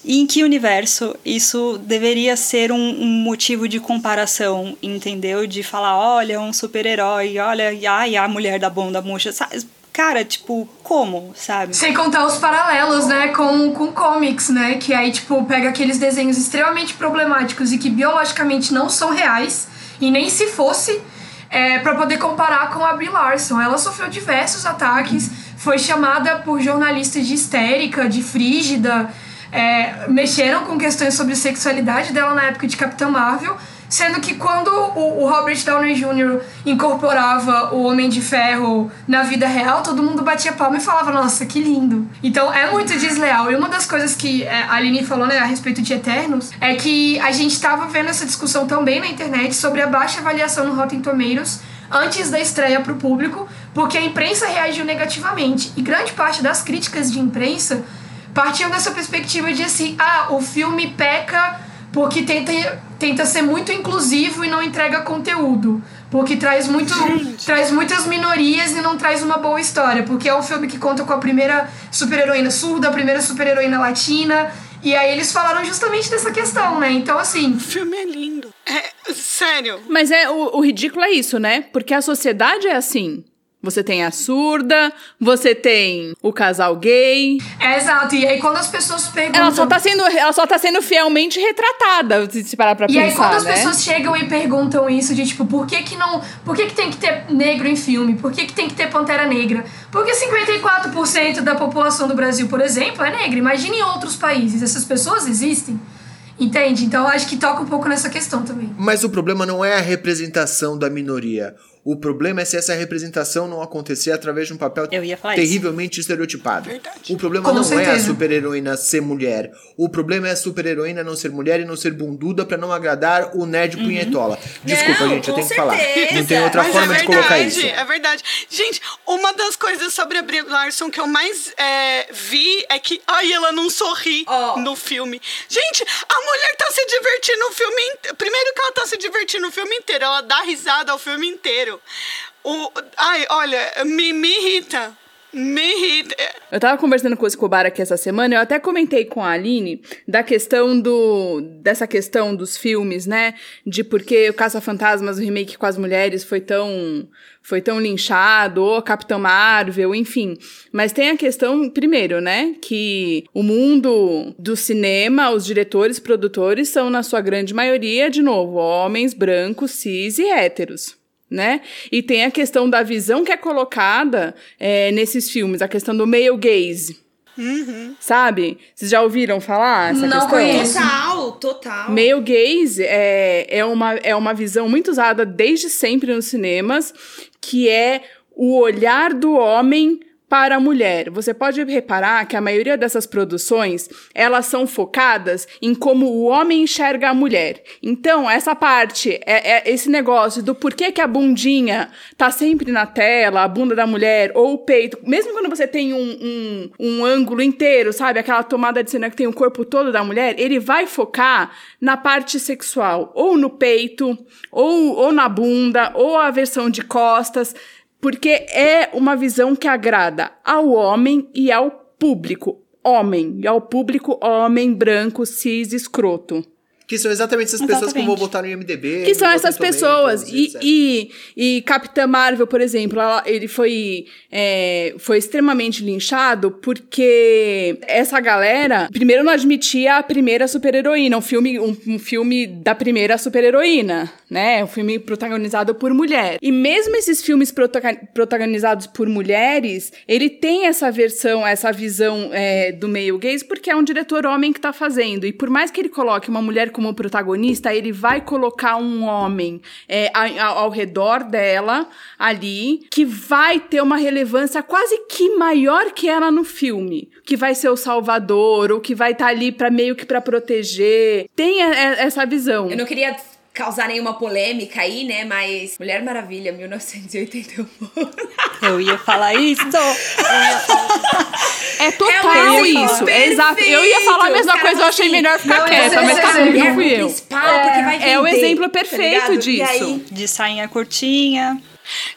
e em que universo isso deveria ser um, um motivo de comparação, entendeu? De falar, olha, um super-herói, olha, ai, a mulher da bunda murcha, sabe? Cara, tipo, como, sabe? Sem contar os paralelos, né, com, com comics, né? Que aí, tipo, pega aqueles desenhos extremamente problemáticos e que biologicamente não são reais, e nem se fosse, é, para poder comparar com a Brie Larson. Ela sofreu diversos ataques, foi chamada por jornalistas de histérica, de frígida, é, mexeram com questões sobre sexualidade dela na época de Capitã Marvel. Sendo que quando o, o Robert Downey Jr. incorporava o Homem de Ferro na vida real, todo mundo batia palma e falava, nossa, que lindo. Então é muito desleal. E uma das coisas que é, a Aline falou né, a respeito de Eternos é que a gente estava vendo essa discussão também na internet sobre a baixa avaliação no Rotten Tomatoes antes da estreia para o público, porque a imprensa reagiu negativamente. E grande parte das críticas de imprensa partiam dessa perspectiva de assim, ah, o filme peca porque tenta, tenta ser muito inclusivo e não entrega conteúdo. Porque traz, muito, traz muitas minorias e não traz uma boa história. Porque é um filme que conta com a primeira super-heroína surda, a primeira super-heroína latina. E aí eles falaram justamente dessa questão, né? Então, assim. O filme é lindo. É, sério. Mas é o, o ridículo é isso, né? Porque a sociedade é assim. Você tem a surda, você tem o casal gay. É, exato. E aí quando as pessoas perguntam. Ela só tá sendo, ela só tá sendo fielmente retratada, se parar pra e pensar. aí quando as né? pessoas chegam e perguntam isso de tipo, por que que não. Por que que tem que ter negro em filme? Por que que tem que ter Pantera Negra? Porque 54% da população do Brasil, por exemplo, é negra. Imagine em outros países. Essas pessoas existem. Entende? Então acho que toca um pouco nessa questão também. Mas o problema não é a representação da minoria. O problema é se essa representação não acontecer através de um papel Eu ia falar isso. terrivelmente estereotipado. Verdade. O problema Com não é a certeza. super-heroína ser mulher. O problema é a super-heroína não ser mulher e não ser bunduda pra não agradar o nerd Uhum. punhetola. Desculpa, Não, gente, eu tenho que falar. certeza. Não tem outra Mas forma é de colocar verdade, isso. é verdade. Gente, uma das coisas sobre a Brie Larson que eu mais é, vi é que, ai, ela não sorri Ó. no filme. Gente, a mulher tá se divertindo o filme inteiro. Primeiro que ela tá se divertindo o filme inteiro, ela dá risada o filme inteiro. O, ai, olha, me, me irrita. Me irrita. Eu tava conversando com o Escobar aqui essa semana, eu até comentei com a Aline da questão do. dessa questão dos filmes, né? De porque o Caça-Fantasmas, o remake com as mulheres, foi tão. foi tão linchado, ou Capitão Marvel, enfim. Mas tem a questão, primeiro, né? Que o mundo do cinema, os diretores, produtores, são, na sua grande maioria, de novo, homens brancos, cis e héteros né? E tem a questão da visão que é colocada é, nesses filmes, a questão do male gaze. Sabe? Vocês já ouviram falar essa Não questão? conheço. Total, total. Male gaze é, é, uma, é uma visão muito usada desde sempre nos cinemas, que é o olhar do homem para a mulher. Você pode reparar que a maioria dessas produções, elas são focadas em como o homem enxerga a mulher. Então, essa parte, é, é esse negócio do porquê que a bundinha tá sempre na tela, a bunda da mulher, ou o peito, mesmo quando você tem um, um, um ângulo inteiro, sabe? Aquela tomada de cena que tem o corpo todo da mulher, ele vai focar na parte sexual, ou no peito, ou, ou na bunda, ou a versão de costas, porque é uma visão que agrada ao homem e ao público. Homem, e ao público homem, branco, cis, escroto. Que são exatamente essas pessoas que eu vou Exatamente. botar no IMDB. Que são essas Tomatoes, pessoas. E, e, e Capitã Marvel, por exemplo, ela- ele foi, é, foi extremamente linchado porque essa galera, primeiro, não admitia a primeira super-heroína, um filme, um, um filme da primeira super-heroína, né? Um filme protagonizado por mulher. E mesmo esses filmes protagonizados por mulheres, ele tem essa versão, essa visão é, do meio gays, porque é um diretor homem que tá fazendo. E por mais que ele coloque uma mulher com como protagonista, ele vai colocar um homem é, ao, ao redor dela, ali, que vai ter uma relevância quase que maior que ela no filme. Que vai ser o salvador, ou que vai estar tá ali para meio que para proteger. Tem essa visão. Eu não queria causar nenhuma polêmica aí, né? Mas Mulher Maravilha, 1981. Eu ia falar isso. (laughs) é total é isso. Exato. Eu ia falar a mesma coisa, eu achei assim, melhor ficar quieta, mas tá não fui eu. É, é o exemplo tá perfeito tá disso. De sainha curtinha.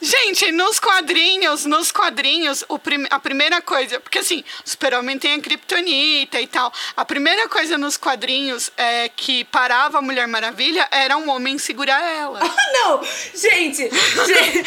Gente, nos quadrinhos, nos quadrinhos, o prim a primeira coisa, porque assim, o Super-Homem tem a Kryptonita e tal. A primeira coisa nos quadrinhos é que parava a Mulher Maravilha era um homem segurar ela. (laughs) Ah, não! Gente! gente.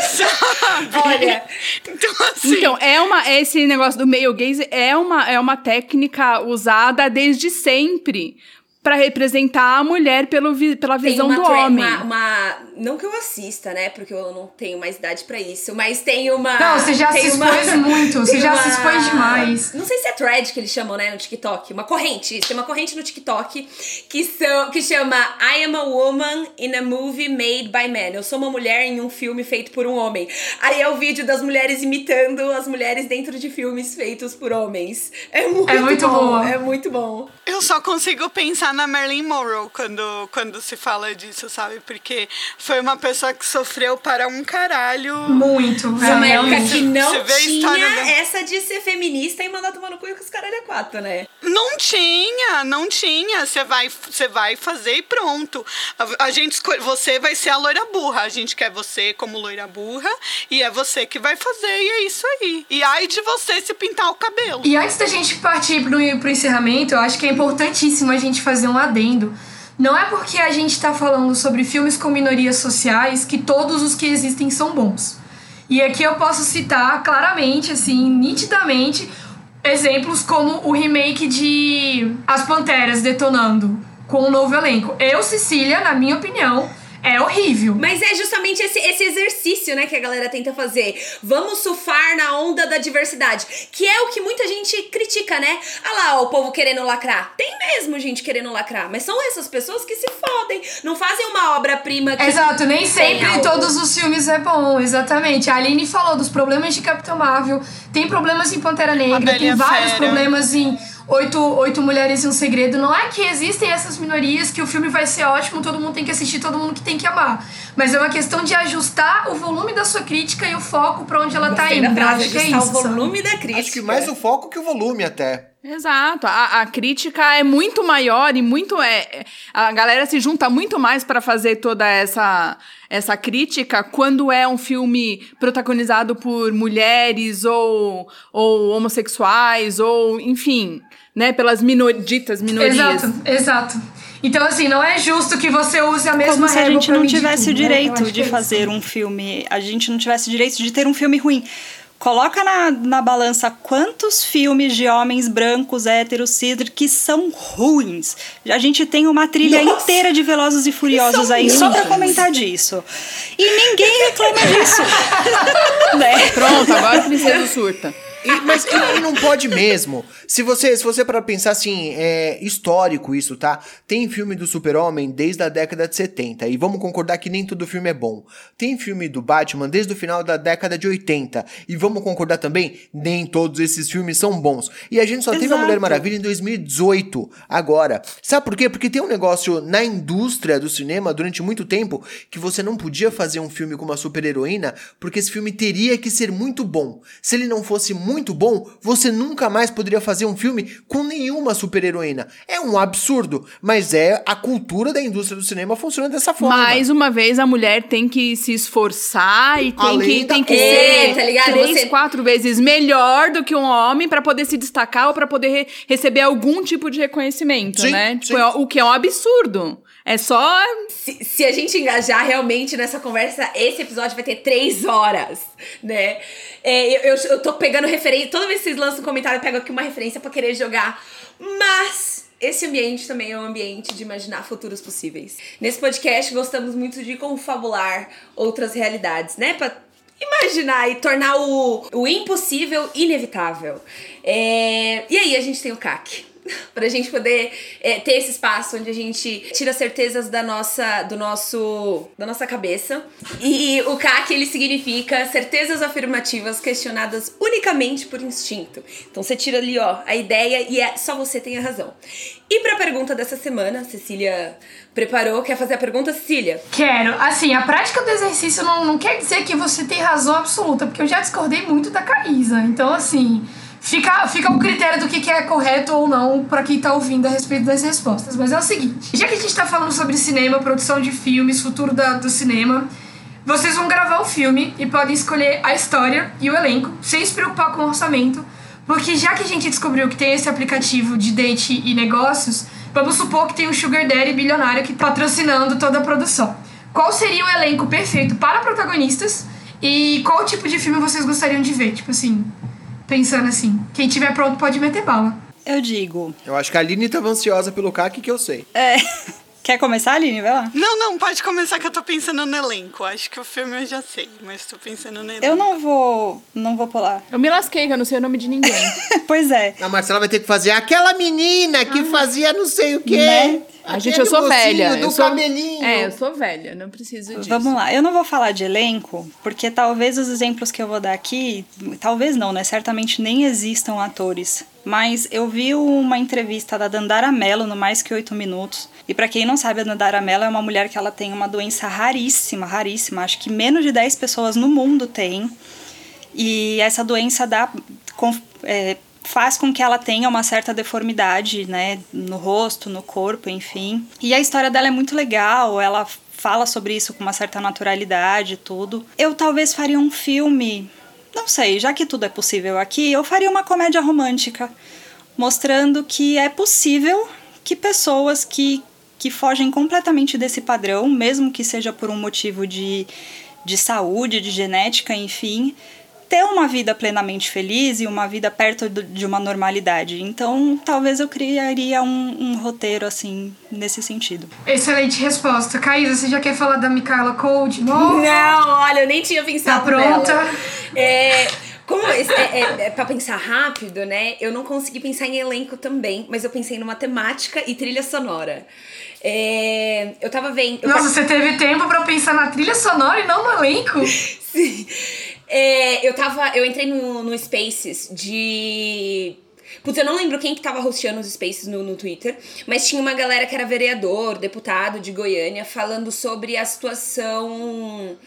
(laughs) Sabe? Olha. Então, assim. Então, é uma. Esse negócio do male gaze é uma, é uma técnica usada desde sempre para representar a mulher pelo vi pela visão do homem. Uma, uma, não que eu assista, né? Porque eu não tenho mais idade para isso, mas tem uma. Não, você já se expôs uma, muito, (laughs) você já uma, se expôs demais. Não sei se é thread que eles chamam, né, no TikTok. Uma corrente, isso. Tem uma corrente no TikTok que, são, que chama I am a woman in a movie made by men. Eu sou uma mulher em um filme feito por um homem. Aí é o vídeo das mulheres imitando as mulheres dentro de filmes feitos por homens. É muito, é muito bom. bom. É muito bom. Eu só consigo pensar na Marilyn Monroe quando, quando se fala disso, sabe? Porque foi uma pessoa que sofreu para um caralho. Muito. Foi uma época que não tinha essa de ser feminista e mandar tomar no cu com os caralho é quatro, né? Não tinha, não tinha. Você vai, você vai fazer e pronto. A, a gente você vai ser a loira burra. A gente quer você como loira burra e é você que vai fazer e é isso aí. E ai de você se pintar o cabelo. E antes da gente partir pro, pro encerramento, eu acho que é importantíssimo a gente fazer um adendo. Não é porque a gente está falando sobre filmes com minorias sociais que todos os que existem são bons. E aqui eu posso citar claramente, assim, nitidamente, exemplos como o remake de As Panteras Detonando, com um novo elenco. Eu, Cecília, na minha opinião, é horrível. Mas é justamente esse, esse exercício, né, que a galera tenta fazer. Vamos surfar na onda da diversidade. Que é o que muita gente critica, né? Ah lá, o povo querendo lacrar. Tem mesmo gente querendo lacrar, mas são essas pessoas que se fodem. Não fazem uma obra-prima que. Exato, nem sempre todos os filmes é bom, exatamente. A Aline falou dos problemas de Capitão Marvel, tem problemas em Pantera Negra, tem vários Fera. problemas em oito, oito mulheres e um segredo. Não é que existem essas minorias que o filme vai ser ótimo, todo mundo tem que assistir, todo mundo que tem que amar. Mas é uma questão de ajustar o volume da sua crítica e o foco para onde ela tá indo. Frase, acho que é isso. o volume sabe? da crítica. Acho que mais o foco que o volume até. Exato, a, a, crítica é muito maior e muito é a galera se junta muito mais para fazer toda essa essa crítica quando é um filme protagonizado por mulheres ou, ou homossexuais ou enfim, né, pelas minor ditas minorias. Exato, exato. Então, assim, não é justo que você use a mesma Como se a gente não tivesse o né? direito né? de fazer um filme, a gente não tivesse o direito de ter um filme ruim. Coloca na, na balança quantos filmes de homens brancos, héteros, cis, que são ruins. A gente tem uma trilha Nossa. inteira de Velozes e Furiosos aí, só pra comentar disso. E ninguém reclama disso. (laughs) né? Pronto, agora a (laughs) princesa surta. E, mas e, não pode mesmo. Se você, se você para pensar assim, é histórico isso, tá? Tem filme do Super-Homem desde a década de 70 e vamos concordar que nem todo filme é bom. Tem filme do Batman desde o final da década de 80 e vamos concordar também, nem todos esses filmes são bons. E a gente só Exato. teve a Mulher Maravilha em 2018, agora. Sabe por quê? Porque tem um negócio na indústria do cinema durante muito tempo que você não podia fazer um filme com uma super-heroína porque esse filme teria que ser muito bom. Se ele não fosse muito muito bom, você nunca mais poderia fazer um filme com nenhuma super-heroína. É um absurdo, mas é a cultura da indústria do cinema funciona dessa forma. Mais uma vez, a mulher tem que se esforçar e tem que, tem que ser tá ligado? três, você... quatro vezes melhor do que um homem para poder se destacar ou para poder re receber algum tipo de reconhecimento, sim, né? Tipo, é o que é um absurdo. É só. Se, se, a gente engajar realmente nessa conversa, esse episódio vai ter três horas, né? É, eu, eu, eu tô pegando referência. Toda vez que vocês lançam um comentário, eu pego aqui uma referência para querer jogar. Mas esse ambiente também é um ambiente de imaginar futuros possíveis. Nesse podcast, gostamos muito de confabular outras realidades, né? Pra imaginar e tornar o, o impossível inevitável. É... E aí a gente tem o CAC (laughs) pra gente poder é, ter esse espaço onde a gente tira certezas da nossa, do nosso, da nossa cabeça. E o CAC, ele significa certezas afirmativas questionadas unicamente por instinto. Então você tira ali, ó, a ideia e é só você tem a razão. E pra pergunta dessa semana, Cecília preparou. Quer fazer a pergunta, Cecília? Quero. Assim, a prática do exercício não, não quer dizer que você tem razão absoluta, porque eu já discordei muito da Caísa. Então, assim, fica, fica o critério do que, que é correto ou não para quem tá ouvindo a respeito das respostas. Mas é o seguinte: já que a gente tá falando sobre cinema, produção de filmes, futuro da, do cinema. Vocês vão gravar o filme e podem escolher a história e o elenco, sem se preocupar com o orçamento, porque já que a gente descobriu que tem esse aplicativo de date e negócios, vamos supor que tem um Sugar Daddy bilionário que tá patrocinando toda a produção. Qual seria o elenco perfeito para protagonistas e qual tipo de filme vocês gostariam de ver? Tipo assim, pensando assim, quem tiver pronto pode meter bala. Eu digo. Eu acho que a Aline tava ansiosa pelo CAC, que eu sei. É. (laughs) Quer começar, Aline? Vai lá. Não, não, pode começar que eu tô pensando no elenco. Acho que o filme eu já sei, mas tô pensando no elenco. Eu não vou. Não vou pular. Eu me lasquei, que eu não sei o nome de ninguém. (laughs) pois é. A Marcela vai ter que fazer aquela menina que fazia não sei o quê. Né? A gente, eu sou velha. mocinho eu do sou... cabelinho. É, eu sou velha, não preciso disso. Vamos lá, eu não vou falar de elenco, porque talvez os exemplos que eu vou dar aqui, talvez não, né? Certamente nem existam atores. Mas eu vi uma entrevista da Dandara Mello no Mais Que Oito Minutos. E para quem não sabe, a Dandara Mello é uma mulher que ela tem uma doença raríssima, raríssima. Acho que menos de 10 pessoas no mundo têm. E essa doença dá, é, faz com que ela tenha uma certa deformidade, né, no rosto, no corpo, enfim. E a história dela é muito legal, ela fala sobre isso com uma certa naturalidade e tudo. Eu talvez faria um filme, não sei, já que tudo é possível aqui, eu faria uma comédia romântica, mostrando que é possível que pessoas que, que fogem completamente desse padrão, mesmo que seja por um motivo de, de saúde, de genética, enfim, ter uma vida plenamente feliz e uma vida perto de uma normalidade. Então, talvez eu criaria um, um roteiro assim, nesse sentido. Excelente resposta. Caísa, você já quer falar da Micaela Cold? Não, olha, eu nem tinha Tá pensado pronta? nela. É, como esse- é, é, é pra pensar rápido, né? Eu não consegui pensar em elenco também, mas eu pensei numa temática e trilha sonora. É, eu tava vendo. eu Nossa, você teve tempo pra pensar na trilha sonora e não no elenco? (laughs) Sim. É, eu tava. Eu entrei no, no Spaces de. Putz, eu não lembro quem que tava hosteando os Spaces no, no Twitter, mas tinha uma galera que era vereador, deputado de Goiânia, falando sobre a situação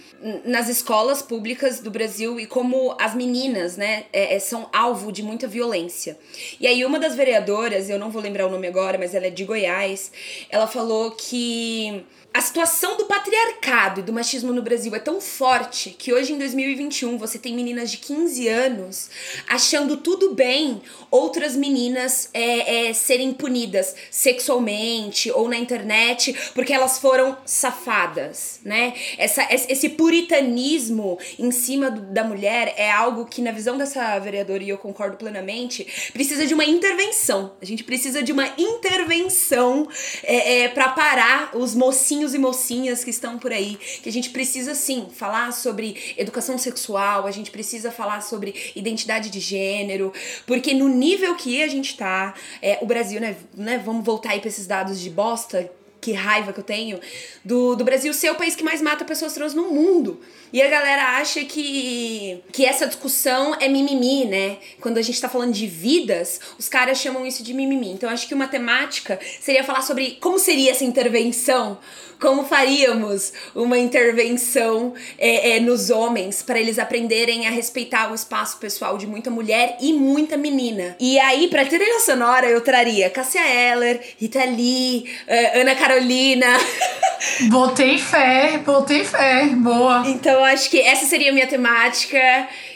nas escolas públicas do Brasil e como as meninas, né, é, é, são alvo de muita violência. E aí uma das vereadoras, eu não vou lembrar o nome agora, mas ela é de Goiás, ela falou que a situação do patriarcado e do machismo no Brasil é tão forte que hoje em 2021 você tem meninas de 15 anos achando tudo bem outras meninas é, é, serem punidas sexualmente ou na internet porque elas foram safadas, né? Essa, esse puritanismo em cima do- da mulher é algo que, na visão dessa vereadora, e eu concordo plenamente, precisa de uma intervenção. A gente precisa de uma intervenção é, é, para parar os mocinhos e mocinhas que estão por aí. Que a gente precisa, sim, falar sobre educação sexual, a gente precisa falar sobre identidade de gênero, porque no nível que a gente tá, é, o Brasil, né, né, vamos voltar aí pra esses dados de bosta, que raiva que eu tenho, do, do Brasil ser o país que mais mata pessoas trans no mundo. E a galera acha que, que essa discussão é mimimi, né? Quando a gente tá falando de vidas, os caras chamam isso de mimimi. Então acho que uma temática seria falar sobre como seria essa intervenção, como faríamos uma intervenção é, é, nos homens para eles aprenderem a respeitar o espaço pessoal de muita mulher e muita menina. E aí, pra trilha sonora, eu traria Cássia Eller, Rita Lee, eh, Ana Carolina. (laughs) Botei fé, botei fé. Boa. Então, acho que essa seria a minha temática.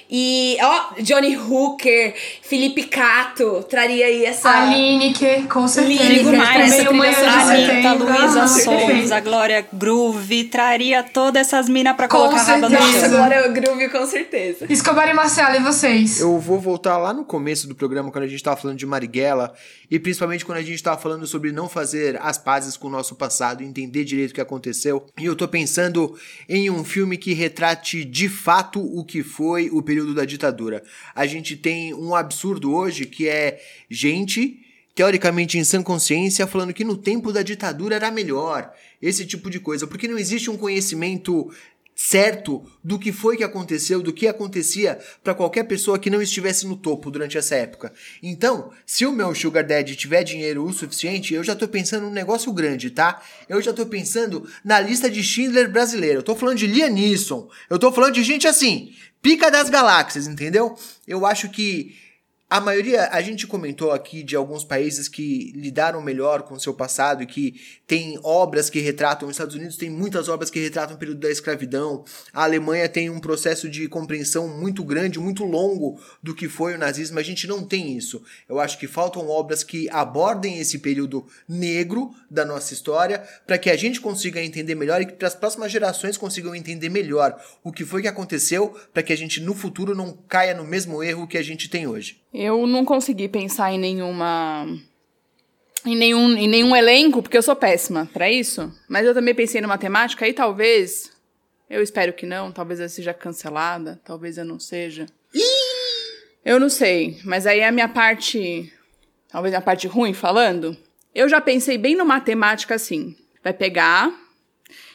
E, ó, Johnny Hooker, Felipe Cato, traria aí essa. Aline, que com certeza. Digo mais, Meio manhã de a Anitta, setembro. Luísa Ah, Sons, a Glória Groove, traria todas essas minas pra Com colocar a raba no certeza. Nossa, chão. agora o Groove, com certeza. Escobar e Marcela, e vocês? Eu vou voltar lá no começo do programa, quando a gente tava falando de Marighella, e principalmente quando a gente tava falando sobre não fazer as pazes com o nosso passado, entender direito o que aconteceu. E eu tô pensando em um filme que retrate de fato o que foi o período da ditadura. A gente tem um absurdo hoje que é gente teoricamente em sã consciência, falando que no tempo da ditadura era melhor, esse tipo de coisa, porque não existe um conhecimento certo do que foi que aconteceu, do que acontecia para qualquer pessoa que não estivesse no topo durante essa época. Então, se o meu sugar daddy tiver dinheiro o suficiente, eu já tô pensando num negócio grande, tá? Eu já tô pensando na lista de Schindler brasileira. Eu tô falando de Liam Neeson. Eu tô falando de gente assim, pica das galáxias, entendeu? Eu acho que a maioria, a gente comentou aqui de alguns países que lidaram melhor com o seu passado e que tem obras que retratam. Os Estados Unidos tem muitas obras que retratam o período da escravidão. A Alemanha tem um processo de compreensão muito grande, muito longo do que foi o nazismo. A gente não tem isso. Eu acho que faltam obras que abordem esse período negro da nossa história para que a gente consiga entender melhor e que as próximas gerações consigam entender melhor o que foi que aconteceu para que a gente no futuro não caia no mesmo erro que a gente tem hoje. Eu não consegui pensar em nenhuma. Em nenhum, em nenhum elenco, porque eu sou péssima para isso. Mas eu também pensei numa temática e talvez. Eu espero que não. Talvez eu seja cancelada. Talvez eu não seja. Eu não sei. Mas aí a minha parte. Talvez a parte ruim falando. Eu já pensei bem numa temática assim. Vai pegar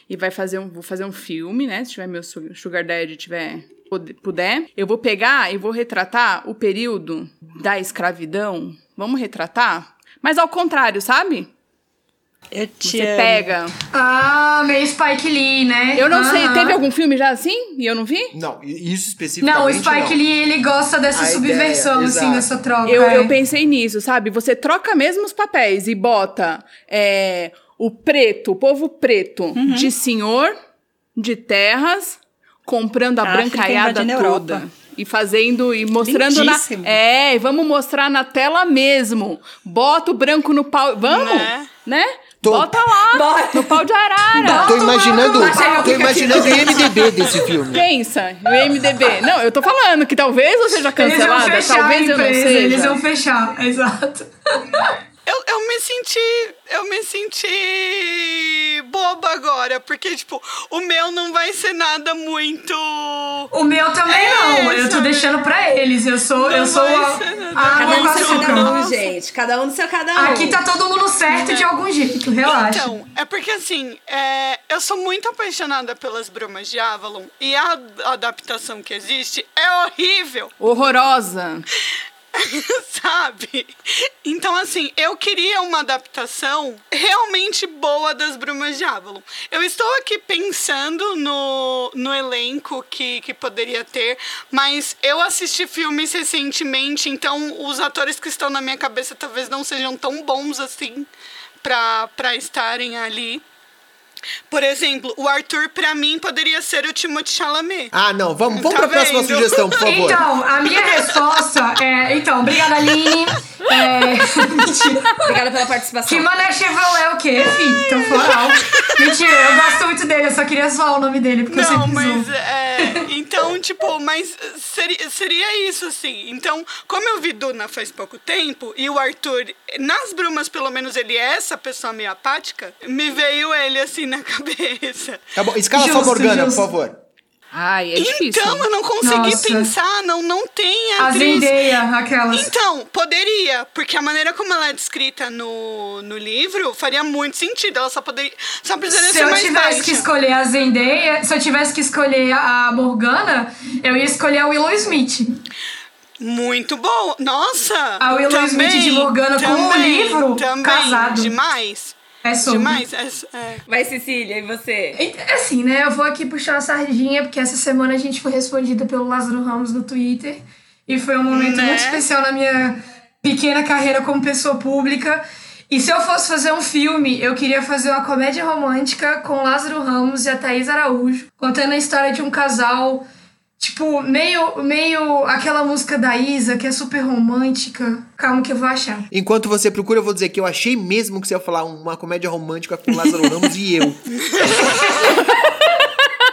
e vai fazer um. Vou fazer um filme, né? Se tiver meu Sugar Daddy tiver puder, eu vou pegar e vou retratar o período da escravidão. Vamos retratar? Mas ao contrário, sabe? Eu te Você amo. pega. Ah, meio Spike Lee, né? Eu não sei, teve algum filme já assim? E eu não vi? Não, isso especificamente Não, o Spike não. Lee, ele gosta dessa A subversão, ideia, assim, exato. dessa troca. Eu, é. eu pensei nisso, sabe? Você troca mesmo os papéis e bota é, o preto, o povo preto, Uhum. de senhor, de terras, comprando a A África brancaiada toda. Europa. E fazendo e mostrando na. Lindíssimo. É, e vamos mostrar na tela mesmo. Bota o branco no pau. Vamos? Né? Né? Tô- Bota lá. No pau de arara. Tô imaginando, tô imaginando o IMDB desse filme. Pensa, o MDB. Não, eu tô falando que talvez eu seja Eles vão cancelada, fechar talvez a eu não seja. Eles vão fechar, (laughs) exato. Eu, eu me senti. Eu me senti boba agora, porque, tipo, o meu não vai ser nada muito. O meu também É, não, eu tô deixando pra eles. Eu sou, eu Não sou vai a, a Cada um seu cada um, gente. Cada um no seu cada um. Aqui tá todo mundo certo de algum jeito, relaxa. Então, é porque assim, é, eu sou muito apaixonada pelas Brumas de Avalon e a adaptação que existe é horrível, Horrorosa. (laughs) (laughs) sabe? Então, assim, eu queria uma adaptação realmente boa das Brumas de Avalon. Eu estou aqui pensando no, no elenco que, que poderia ter, mas eu assisti filmes recentemente, então os atores que estão na minha cabeça talvez não sejam tão bons assim pra estarem ali. Por exemplo, o Arthur, pra mim, poderia ser o Timothée Chalamet. Ah, não, vamos, vamos Tá pra próxima vendo? sugestão, por favor. Então, a minha resposta é. Então, obrigada, Aline. É. Mentira. (laughs) Obrigada pela participação. Que Mané Chevrolet é o quê, filho? Então, floral. Mentira, eu gosto muito dele, eu só queria zoar o nome dele, porque eu Não, sempre mas é. Então, tipo, mas seria, seria isso, assim. Então, como eu vi Duna faz pouco tempo, e o Arthur, nas brumas, pelo menos, ele é essa pessoa meio apática, me veio ele assim na cabeça. Tá bom, escala só Justo, Morgana, justo. por favor. Ai, é difícil. Então, eu não consegui Nossa. pensar, não, não tem A atriz. Zendaya, aquelas. Então, poderia, porque a maneira como ela é descrita no, no livro faria muito sentido. Ela só poderia. Só precisaria Se ser eu mais tivesse baixa. que escolher a Zendaya, se eu tivesse que escolher a Morgana, eu ia escolher a Willow Smith. Muito bom! Nossa! A Willow também, Smith de Morgana com o também, livro também, casado. Demais. É sobre. Demais. É, é. Vai, Cecília, e você? É Assim, né? Eu vou aqui puxar uma sardinha, porque essa semana a gente foi respondida pelo Lázaro Ramos no Twitter. E foi um momento Né? muito especial na minha pequena carreira como pessoa pública. E se eu fosse fazer um filme, eu queria fazer uma comédia romântica com Lázaro Ramos e a Thaís Araújo, contando a história de um casal, tipo, meio, meio aquela música da Isa, que é super romântica. Calma que eu vou achar. Enquanto você procura, eu vou dizer que eu achei mesmo que você ia falar uma comédia romântica com Lázaro Ramos e eu. (laughs)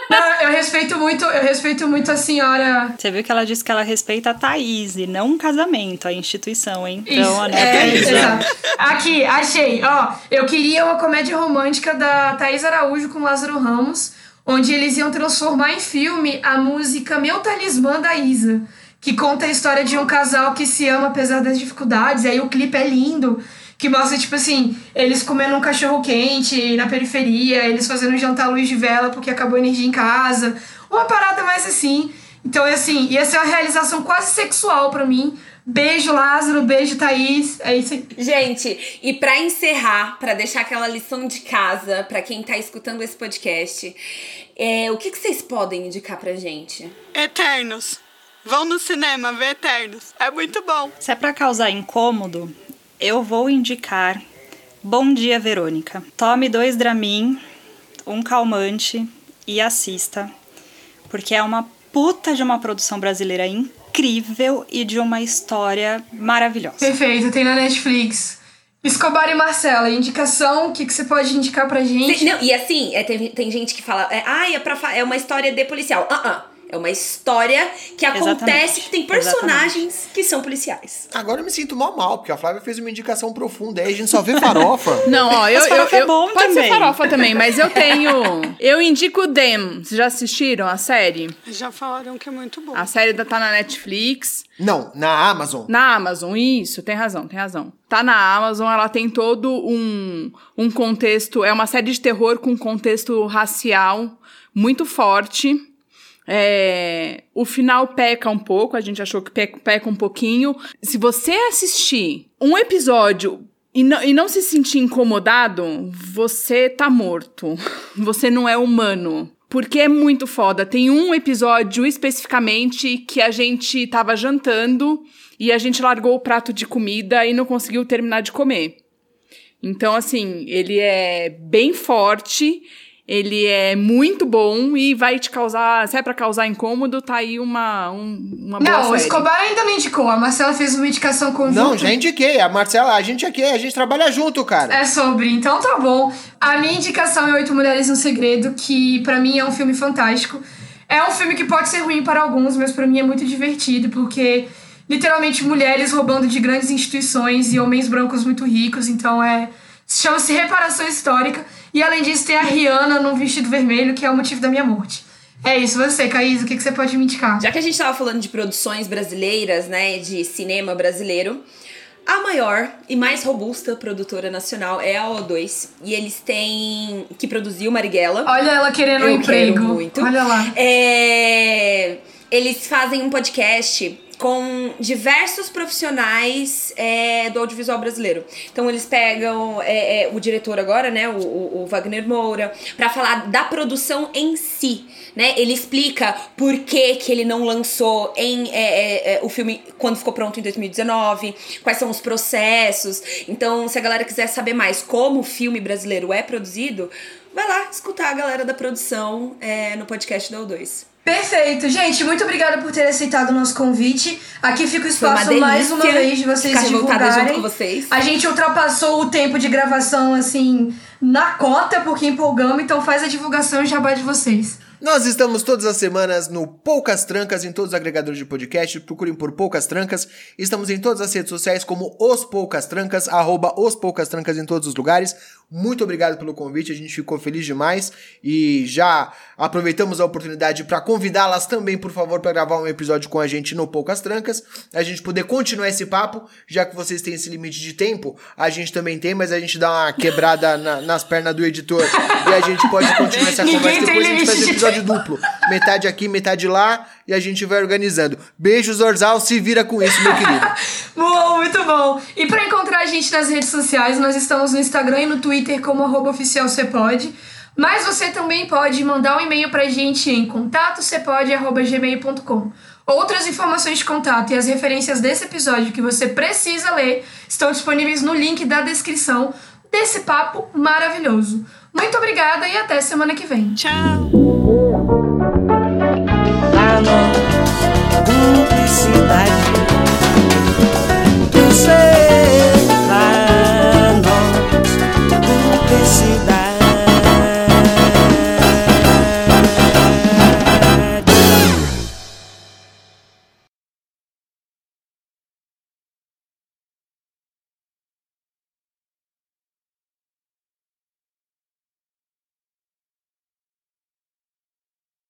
Não, eu respeito muito, eu respeito muito a senhora Você viu que ela disse que ela respeita a Thaís e não um casamento, a instituição, hein? Isso, Então, anota é, aí. exato. Aqui, achei. Ó, eu queria uma comédia romântica da Thaís Araújo com Lázaro Ramos, onde eles iam transformar em filme a música Meu Talismã da Isa, que conta a história de um casal que se ama apesar das dificuldades. E aí o clipe é lindo. que mostra, tipo assim, eles comendo um cachorro quente na periferia, eles fazendo jantar à luz de vela porque acabou a energia em casa. Uma parada mais assim. Então, assim, ia ser uma realização quase sexual para mim. Beijo, Lázaro. Beijo, Thaís. É isso aí. Gente, e para encerrar, para deixar aquela lição de casa para quem tá escutando esse podcast, é, o que, que vocês podem indicar pra gente? Eternos. Vão no cinema ver Eternos. É muito bom. Se é pra causar incômodo, eu vou indicar Bom Dia Verônica. Tome dois Dramin, um calmante e assista, porque é uma puta de uma produção brasileira incrível e de uma história maravilhosa. Perfeito, tem na Netflix. Escobar e Marcela, indicação, o que, que você pode indicar pra gente? Não, e assim, é, tem, tem gente que fala, é, ah, é, pra, é uma história de policial. Ah, ah. É uma história que acontece, Exatamente. que tem personagens que são policiais. Agora eu me sinto mal mal, porque a Flávia fez uma indicação profunda. Aí a gente só vê farofa. (laughs) Não, ó, eu, Mas eu, farofa é eu- bom pode ser farofa também, mas eu tenho. (laughs) Eu indico Them. Vocês já assistiram a série? Já falaram que é muito bom. A série da- tá na Netflix. Não, na Amazon. Na Amazon, isso, tem razão, tem razão. Tá na Amazon, ela tem todo um, um contexto. É uma série de terror com contexto racial muito forte. É, o final peca um pouco, a gente achou que peca, um pouquinho. Se você assistir um episódio e não, e não se sentir incomodado, você tá morto. (laughs) Você não é humano. Porque é muito foda. Tem um episódio especificamente que a gente tava jantando e a gente largou o prato de comida e não conseguiu terminar de comer. Então, assim, ele é bem forte, ele é muito bom e vai te causar. Se é pra causar incômodo, tá aí uma, um, uma boa Não, o. Escobar ainda não indicou. A Marcela fez uma indicação conjunta. Não, já indiquei. A Marcela, a gente aqui, a gente trabalha junto, cara. É sobre, então tá bom. A minha indicação é Oito Mulheres no Segredo, que pra mim é um filme fantástico. É um filme que pode ser ruim para alguns, mas pra mim é muito divertido, porque literalmente mulheres roubando de grandes instituições e homens brancos muito ricos, então é. Chama-se Reparação Histórica. E além disso, tem a Rihanna num vestido vermelho, que é o motivo da minha morte. É isso, você, Caís, o que, que você pode me indicar? Já que a gente tava falando de produções brasileiras, né, de cinema brasileiro, a maior e mais robusta produtora nacional é a O2. E eles têm. que produziu Marighella. Olha ela querendo um Eu emprego. quero muito. Olha lá. É, eles fazem um podcast com diversos profissionais é, do audiovisual brasileiro. Então eles pegam é, é, o diretor agora, né, o, o- Wagner Moura, pra falar da produção em si. Né? Ele explica por que, que ele não lançou em é, é, é, o filme quando ficou pronto em 2019, quais são os processos. Então, se a galera quiser saber mais como o filme brasileiro é produzido, vai lá escutar a galera da produção no podcast da O2. Perfeito. Gente, muito obrigada por ter aceitado o nosso convite. Aqui fica o Foi uma espaço mais uma vez de vocês ficar divulgarem. junto com vocês. A gente ultrapassou o tempo de gravação, assim, na cota, porque empolgamos. Então faz a divulgação e jabá de vocês. Nós estamos todas as semanas no Poucas Trancas em todos os agregadores de podcast. Procurem por Poucas Trancas. Estamos em todas as redes sociais como Os Poucas Trancas, arroba Os Poucas Trancas em todos os lugares. Muito obrigado pelo convite, a gente ficou feliz demais. E já aproveitamos a oportunidade para convidá-las também, por favor, para gravar um episódio com a gente no Poucas Trancas, a gente poder continuar esse papo, já que vocês têm esse limite de tempo, a gente também tem, mas a gente dá uma quebrada na- nas pernas do editor e a gente pode continuar essa conversa depois a gente faz de episódio duplo, metade aqui, metade lá e a gente vai organizando. Beijos, Orzal, se vira com isso, meu querido. (laughs) Bom, muito bom. E pra encontrar a gente nas redes sociais, nós estamos no Instagram e no Twitter como arroba. Mas você também pode mandar um e-mail pra gente em contatocepode.gmail.com. Outras informações de contato e as referências desse episódio que você precisa ler estão disponíveis no link da descrição desse papo maravilhoso. Muito obrigada e até semana que vem. Tchau. Cumplicidade. Tu sei